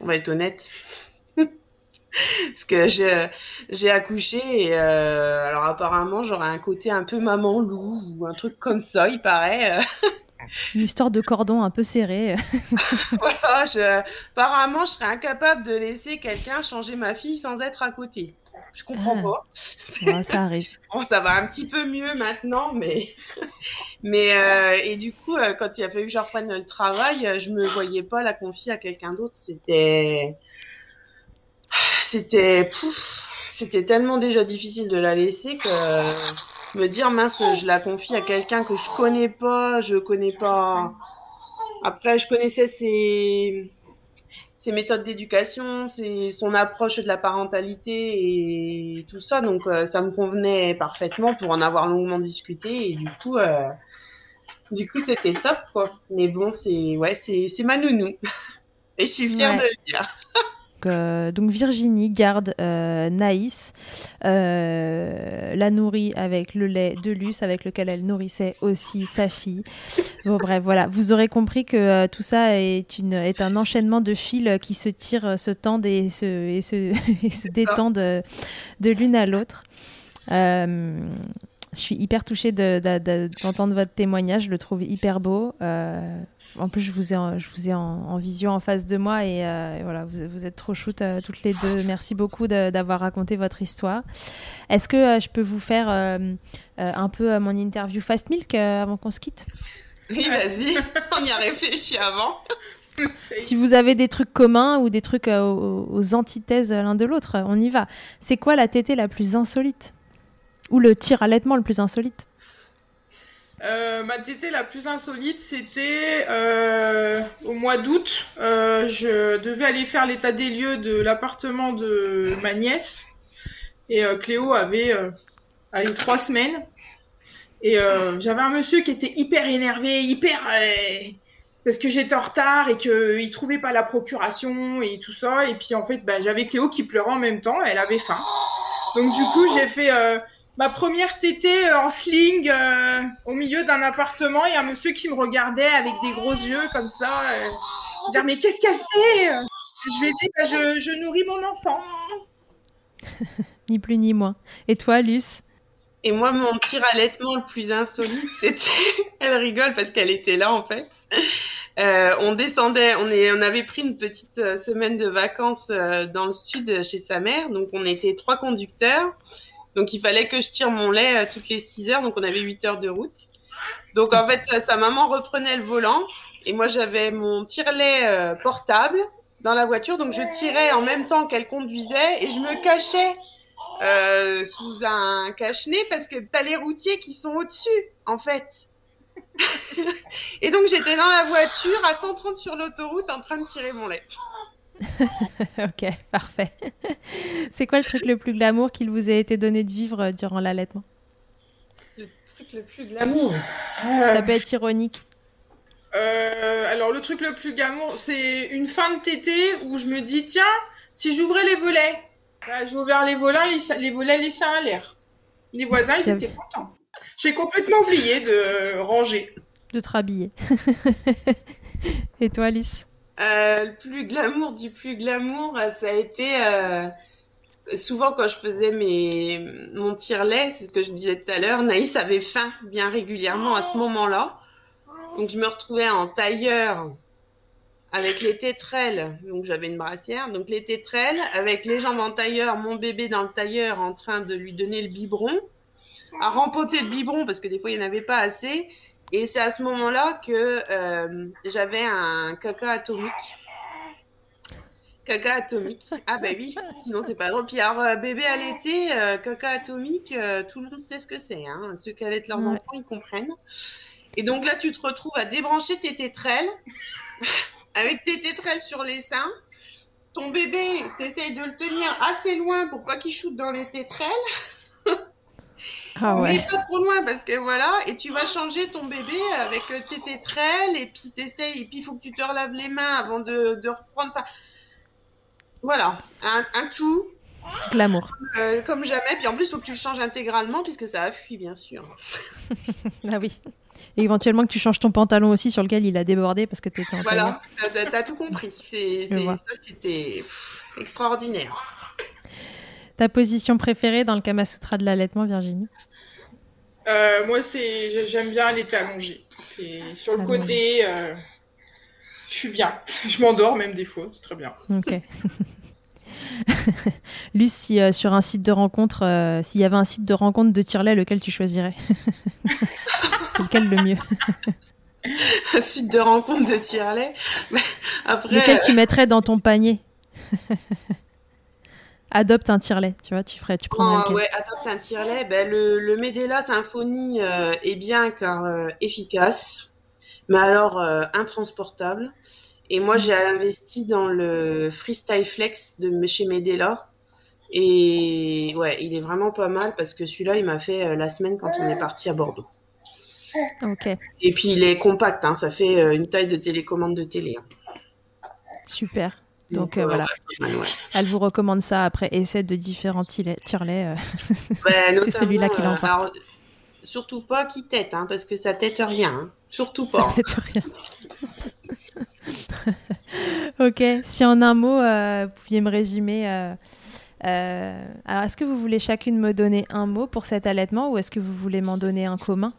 On va être honnête. [LAUGHS] Parce que j'ai, j'ai accouché et euh, alors apparemment j'aurais un côté un peu maman loup ou un truc comme ça, il paraît. [LAUGHS] Une histoire de cordon un peu serré. [LAUGHS] voilà, je, apparemment je serais incapable de laisser quelqu'un changer ma fille sans être à côté. Je comprends Ah. pas. Ouais, ça arrive. [LAUGHS] Bon, ça va un petit peu mieux maintenant, mais [LAUGHS] mais euh, et du coup, euh, quand il a fallu que je reprenne le travail, euh, je me voyais pas la confier à quelqu'un d'autre. C'était c'était c'était tellement déjà difficile de la laisser que me dire mince, je la confie à quelqu'un que je connais pas, je connais pas. Après, je connaissais ses ses méthodes d'éducation, c'est son approche de la parentalité et tout ça. Donc euh, ça me convenait parfaitement pour en avoir longuement discuté et du coup, euh, du coup c'était top quoi. Mais bon, c'est ouais, c'est c'est ma nounou [LAUGHS] et je suis fière Ouais. de le dire. Donc, euh, donc Virginie garde euh, Naïs, euh, la nourrit avec le lait de Luce, avec lequel elle nourrissait aussi sa fille. Bon bref, voilà, vous aurez compris que tout ça est, une, est un enchaînement de fils qui se tirent, se tendent et se, et se, [LAUGHS] et se détendent de, de l'une à l'autre. Euh, je suis hyper touchée de- de- de- d'entendre votre témoignage, je le trouve hyper beau. Euh, en plus, je vous ai, en, je vous ai en, en vision en face de moi et, euh, et voilà, vous, vous êtes trop shoot euh, toutes les deux. Merci beaucoup d'avoir raconté votre histoire. Est-ce que je peux vous faire un peu mon interview Fast Milk avant qu'on se quitte? Oui, vas-y, [LAUGHS] on y a réfléchi avant. [LAUGHS] Si vous avez des trucs communs ou des trucs aux, aux antithèses l'un de l'autre, on y va. C'est quoi la tétée la plus insolite? Ou le tir allaitement le plus insolite Euh, ma tétée la plus insolite, c'était euh, au mois d'août. Euh, je devais aller faire l'état des lieux de l'appartement de ma nièce. Et Cléo avait allez, trois semaines. Et j'avais un monsieur qui était hyper énervé, hyper... parce que j'étais en retard et qu'il trouvait pas la procuration et tout ça. Et puis en fait, bah, j'avais Cléo qui pleurait en même temps. Elle avait faim. Donc du coup, j'ai fait... ma première tétée euh, en sling euh, au milieu d'un appartement et un monsieur qui me regardait avec des gros yeux comme ça. Euh, dire mais qu'est-ce qu'elle fait? Je lui ai dit bah, je, je nourris mon enfant. [LAUGHS] ni plus ni moins. Et toi, Luce? Et moi, mon tir allaitement le plus insolite, [LAUGHS] c'était. Elle rigole parce qu'elle était là en fait. Euh, on descendait, on, est, on avait pris une petite semaine de vacances euh, dans le sud chez sa mère, donc on était trois conducteurs. Donc il fallait que je tire mon lait euh, toutes les 6 heures, donc on avait 8 heures de route. Donc en fait, euh, sa maman reprenait le volant et moi j'avais mon tire-lait euh, portable dans la voiture, donc je tirais en même temps qu'elle conduisait et je me cachais sous un cache-nez parce que t'as les routiers qui sont au-dessus, en fait. [LAUGHS] et donc j'étais dans la voiture à 130 sur l'autoroute en train de tirer mon lait. [LAUGHS] ok, parfait. C'est quoi le truc le plus glamour qu'il vous a été donné de vivre euh, durant l'allaitement? Le truc le plus glamour? Ça peut être ironique. Euh, alors le truc le plus glamour, c'est une fin de tétée où je me dis tiens, si j'ouvrais les volets, Bah, j'ai ouvert les volets, les, les volets laissaient à l'air. Les voisins, ils étaient contents. J'ai complètement oublié de ranger. De te rhabiller. [LAUGHS] Et toi, Luce? Le plus glamour du plus glamour, euh, ça a été euh, souvent quand je faisais mes mon tire-lait, c'est ce que je disais tout à l'heure. Naïs avait faim bien régulièrement à ce moment-là, donc je me retrouvais en tailleur avec les tétrelles, donc j'avais une brassière, donc les tétrelles avec les jambes en tailleur, mon bébé dans le tailleur en train de lui donner le biberon, à rempoter le biberon parce que des fois il n'y en avait pas assez. Et c'est à ce moment-là que euh, j'avais un caca atomique. Caca atomique. Ah bah oui, sinon c'est pas drôle. Puis alors, euh, bébé à l'été, euh, caca atomique, euh, tout le monde sait ce que c'est. Hein. Ceux qui allaitent leurs Ouais. enfants, ils comprennent. Et donc là, tu te retrouves à débrancher tes tétrelles, [LAUGHS] avec tes tétrelles sur les seins. Ton bébé, t'essayes de le tenir assez loin pour pas qu'il shoote dans les tétrelles. Ah Mais ouais. pas trop loin parce que voilà, et tu vas changer ton bébé avec euh, tes tétrelles et puis t'essayes, et puis il faut que tu te relaves les mains avant de, de reprendre. Enfin, voilà, un, un tout Glamour. euh, comme jamais. Puis en plus, il faut que tu le changes intégralement puisque ça a fui, bien sûr. [LAUGHS] Ah oui. Et éventuellement que tu changes ton pantalon aussi sur lequel il a débordé parce que tu étais en. Voilà, t'as- tout compris. C'était extraordinaire. Ta position préférée dans le Kama Sutra de l'allaitement, Virginie? Euh, moi, c'est j'ai- j'aime bien l'été allongé. C'est sur le Allongé. côté. euh, Je suis bien. [LAUGHS] Je m'endors même des fois. C'est très bien. Ok. [LAUGHS] Luce, si euh, sur un site de rencontre, euh, s'il y avait un site de rencontre de tire-lait, lequel tu choisirais [LAUGHS] C'est lequel le mieux Un site de rencontre de tire-lait. Mais Après, Lequel tu mettrais dans ton panier Adopte un tire-lait, tu vois, tu ferais, tu prendrais Oh, ouais, adopte un tire-lait. Ben, le, le Medela Symphony euh, est bien car euh, efficace, mais alors euh, intransportable. Et moi, j'ai investi dans le Freestyle Flex de chez Medela. Et ouais, il est vraiment pas mal parce que celui-là, il m'a fait euh, la semaine quand on est parti à Bordeaux. Ok, Et puis, il est compact, hein, ça fait une taille de télécommande de télé. hein. super. Donc, euh, voilà, ouais, elle vous recommande ça après essai de différents tire- tire-lait. euh. [LAUGHS] Ben, C'est celui-là qui euh, l'emporte. alors, Surtout pas qui tête, hein, parce que ça tête rien. hein. Surtout Ça pas. fait rien. [LAUGHS] ok, si en un mot, euh, vous pouviez me résumer. euh, euh, alors, est-ce que vous voulez chacune me donner un mot pour cet allaitement ou est-ce que vous voulez m'en donner un commun?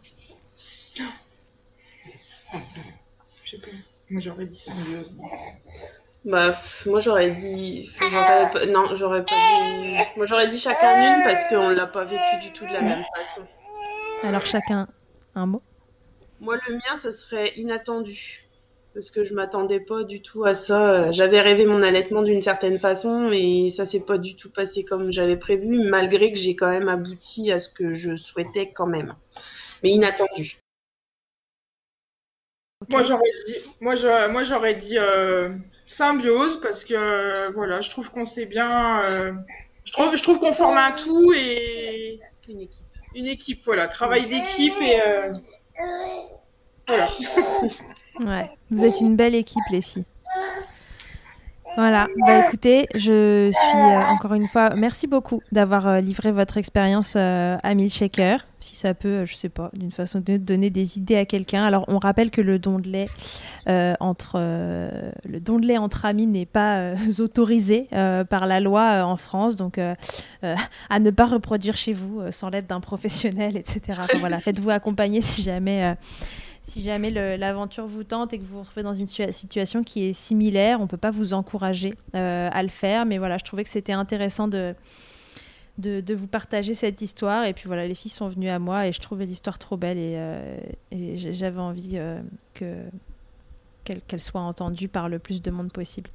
Je sais pas. Moi, j'aurais dit symbiose. Bah, moi j'aurais dit. j'aurais pas- Non, j'aurais pas dit. Moi j'aurais dit chacun une parce qu'on l'a pas vécu du tout de la même façon. Alors, chacun un mot. Moi le mien ce serait inattendu. Parce que je m'attendais pas du tout à ça. J'avais rêvé mon allaitement d'une certaine façon et ça s'est pas du tout passé comme j'avais prévu, malgré que j'ai quand même abouti à ce que je souhaitais quand même. Mais inattendu. Moi, j'aurais dit, moi, je- moi, j'aurais dit euh, symbiose parce que euh, voilà, je trouve qu'on sait bien. euh, je trouve, je trouve qu'on forme un tout et Une équipe. une équipe. Voilà, travail d'équipe et euh, voilà. [LAUGHS] Ouais, vous êtes une belle équipe, les filles. Voilà, bah écoutez, je suis euh, encore une fois, merci beaucoup d'avoir euh, livré votre expérience euh, à Milkshaker. Si ça peut, je sais pas, d'une façon de donner des idées à quelqu'un. Alors, on rappelle que le don de lait entre le don de lait entre amis n'est pas [LAUGHS] autorisé par la loi en France, donc à ne pas reproduire chez vous sans l'aide d'un professionnel, etc. voilà, faites-vous accompagner si jamais si jamais l'aventure vous tente et que vous vous retrouvez dans une situation qui est similaire, on ne peut pas vous encourager euh, à le faire. Mais voilà, je trouvais que c'était intéressant de, de, vous partager cette histoire. Et puis voilà, les filles sont venues à moi et je trouvais l'histoire trop belle et, euh, j'avais envie euh, que qu'elle soit entendue par le plus de monde possible.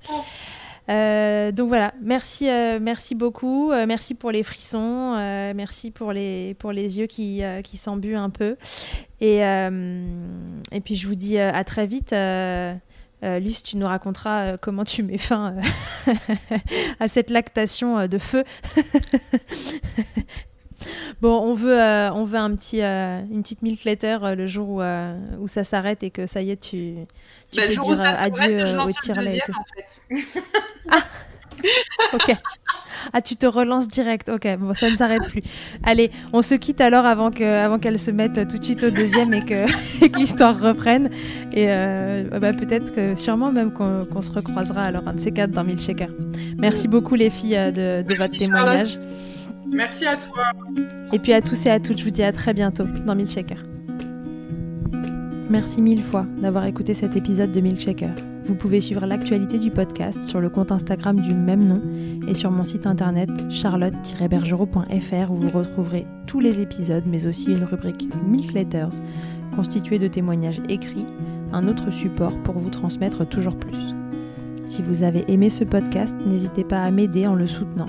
Euh, donc voilà, merci, euh, merci beaucoup, euh, merci pour les frissons, merci pour les, pour les yeux qui, qui s'embuent un peu. Et, et puis je vous dis à très vite. Luce, tu nous raconteras comment tu mets fin [LAUGHS] à cette lactation de feu. [LAUGHS] Bon, on veut, on veut un petit, une petite milk letter le jour où, où ça s'arrête et que ça y est, tu, tu bah, peux jour dire adieu au tire-lait. ah [LAUGHS] Ok. Ah, tu te relances direct. Ok, bon, ça ne s'arrête plus. Allez, on se quitte alors avant que, avant qu'elle se mette tout de suite au deuxième et que, [LAUGHS] l'histoire reprenne. Et euh, bah, peut-être que, sûrement même qu'on, se recroisera alors un de ces quatre dans Milkshaker. Merci beaucoup les filles euh, de, votre témoignage. Merci à toi. Et puis à tous et à toutes, je vous dis à très bientôt dans Milkshaker. Merci mille fois d'avoir écouté cet épisode de Milkshaker. Vous pouvez suivre l'actualité du podcast sur le compte Instagram du même nom et sur mon site internet charlotte-bergerot.fr où vous retrouverez tous les épisodes mais aussi une rubrique Milk Letters constituée de témoignages écrits, un autre support pour vous transmettre toujours plus. Si vous avez aimé ce podcast, n'hésitez pas à m'aider en le soutenant.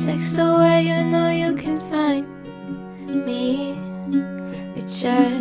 text away, you know you can find me. It just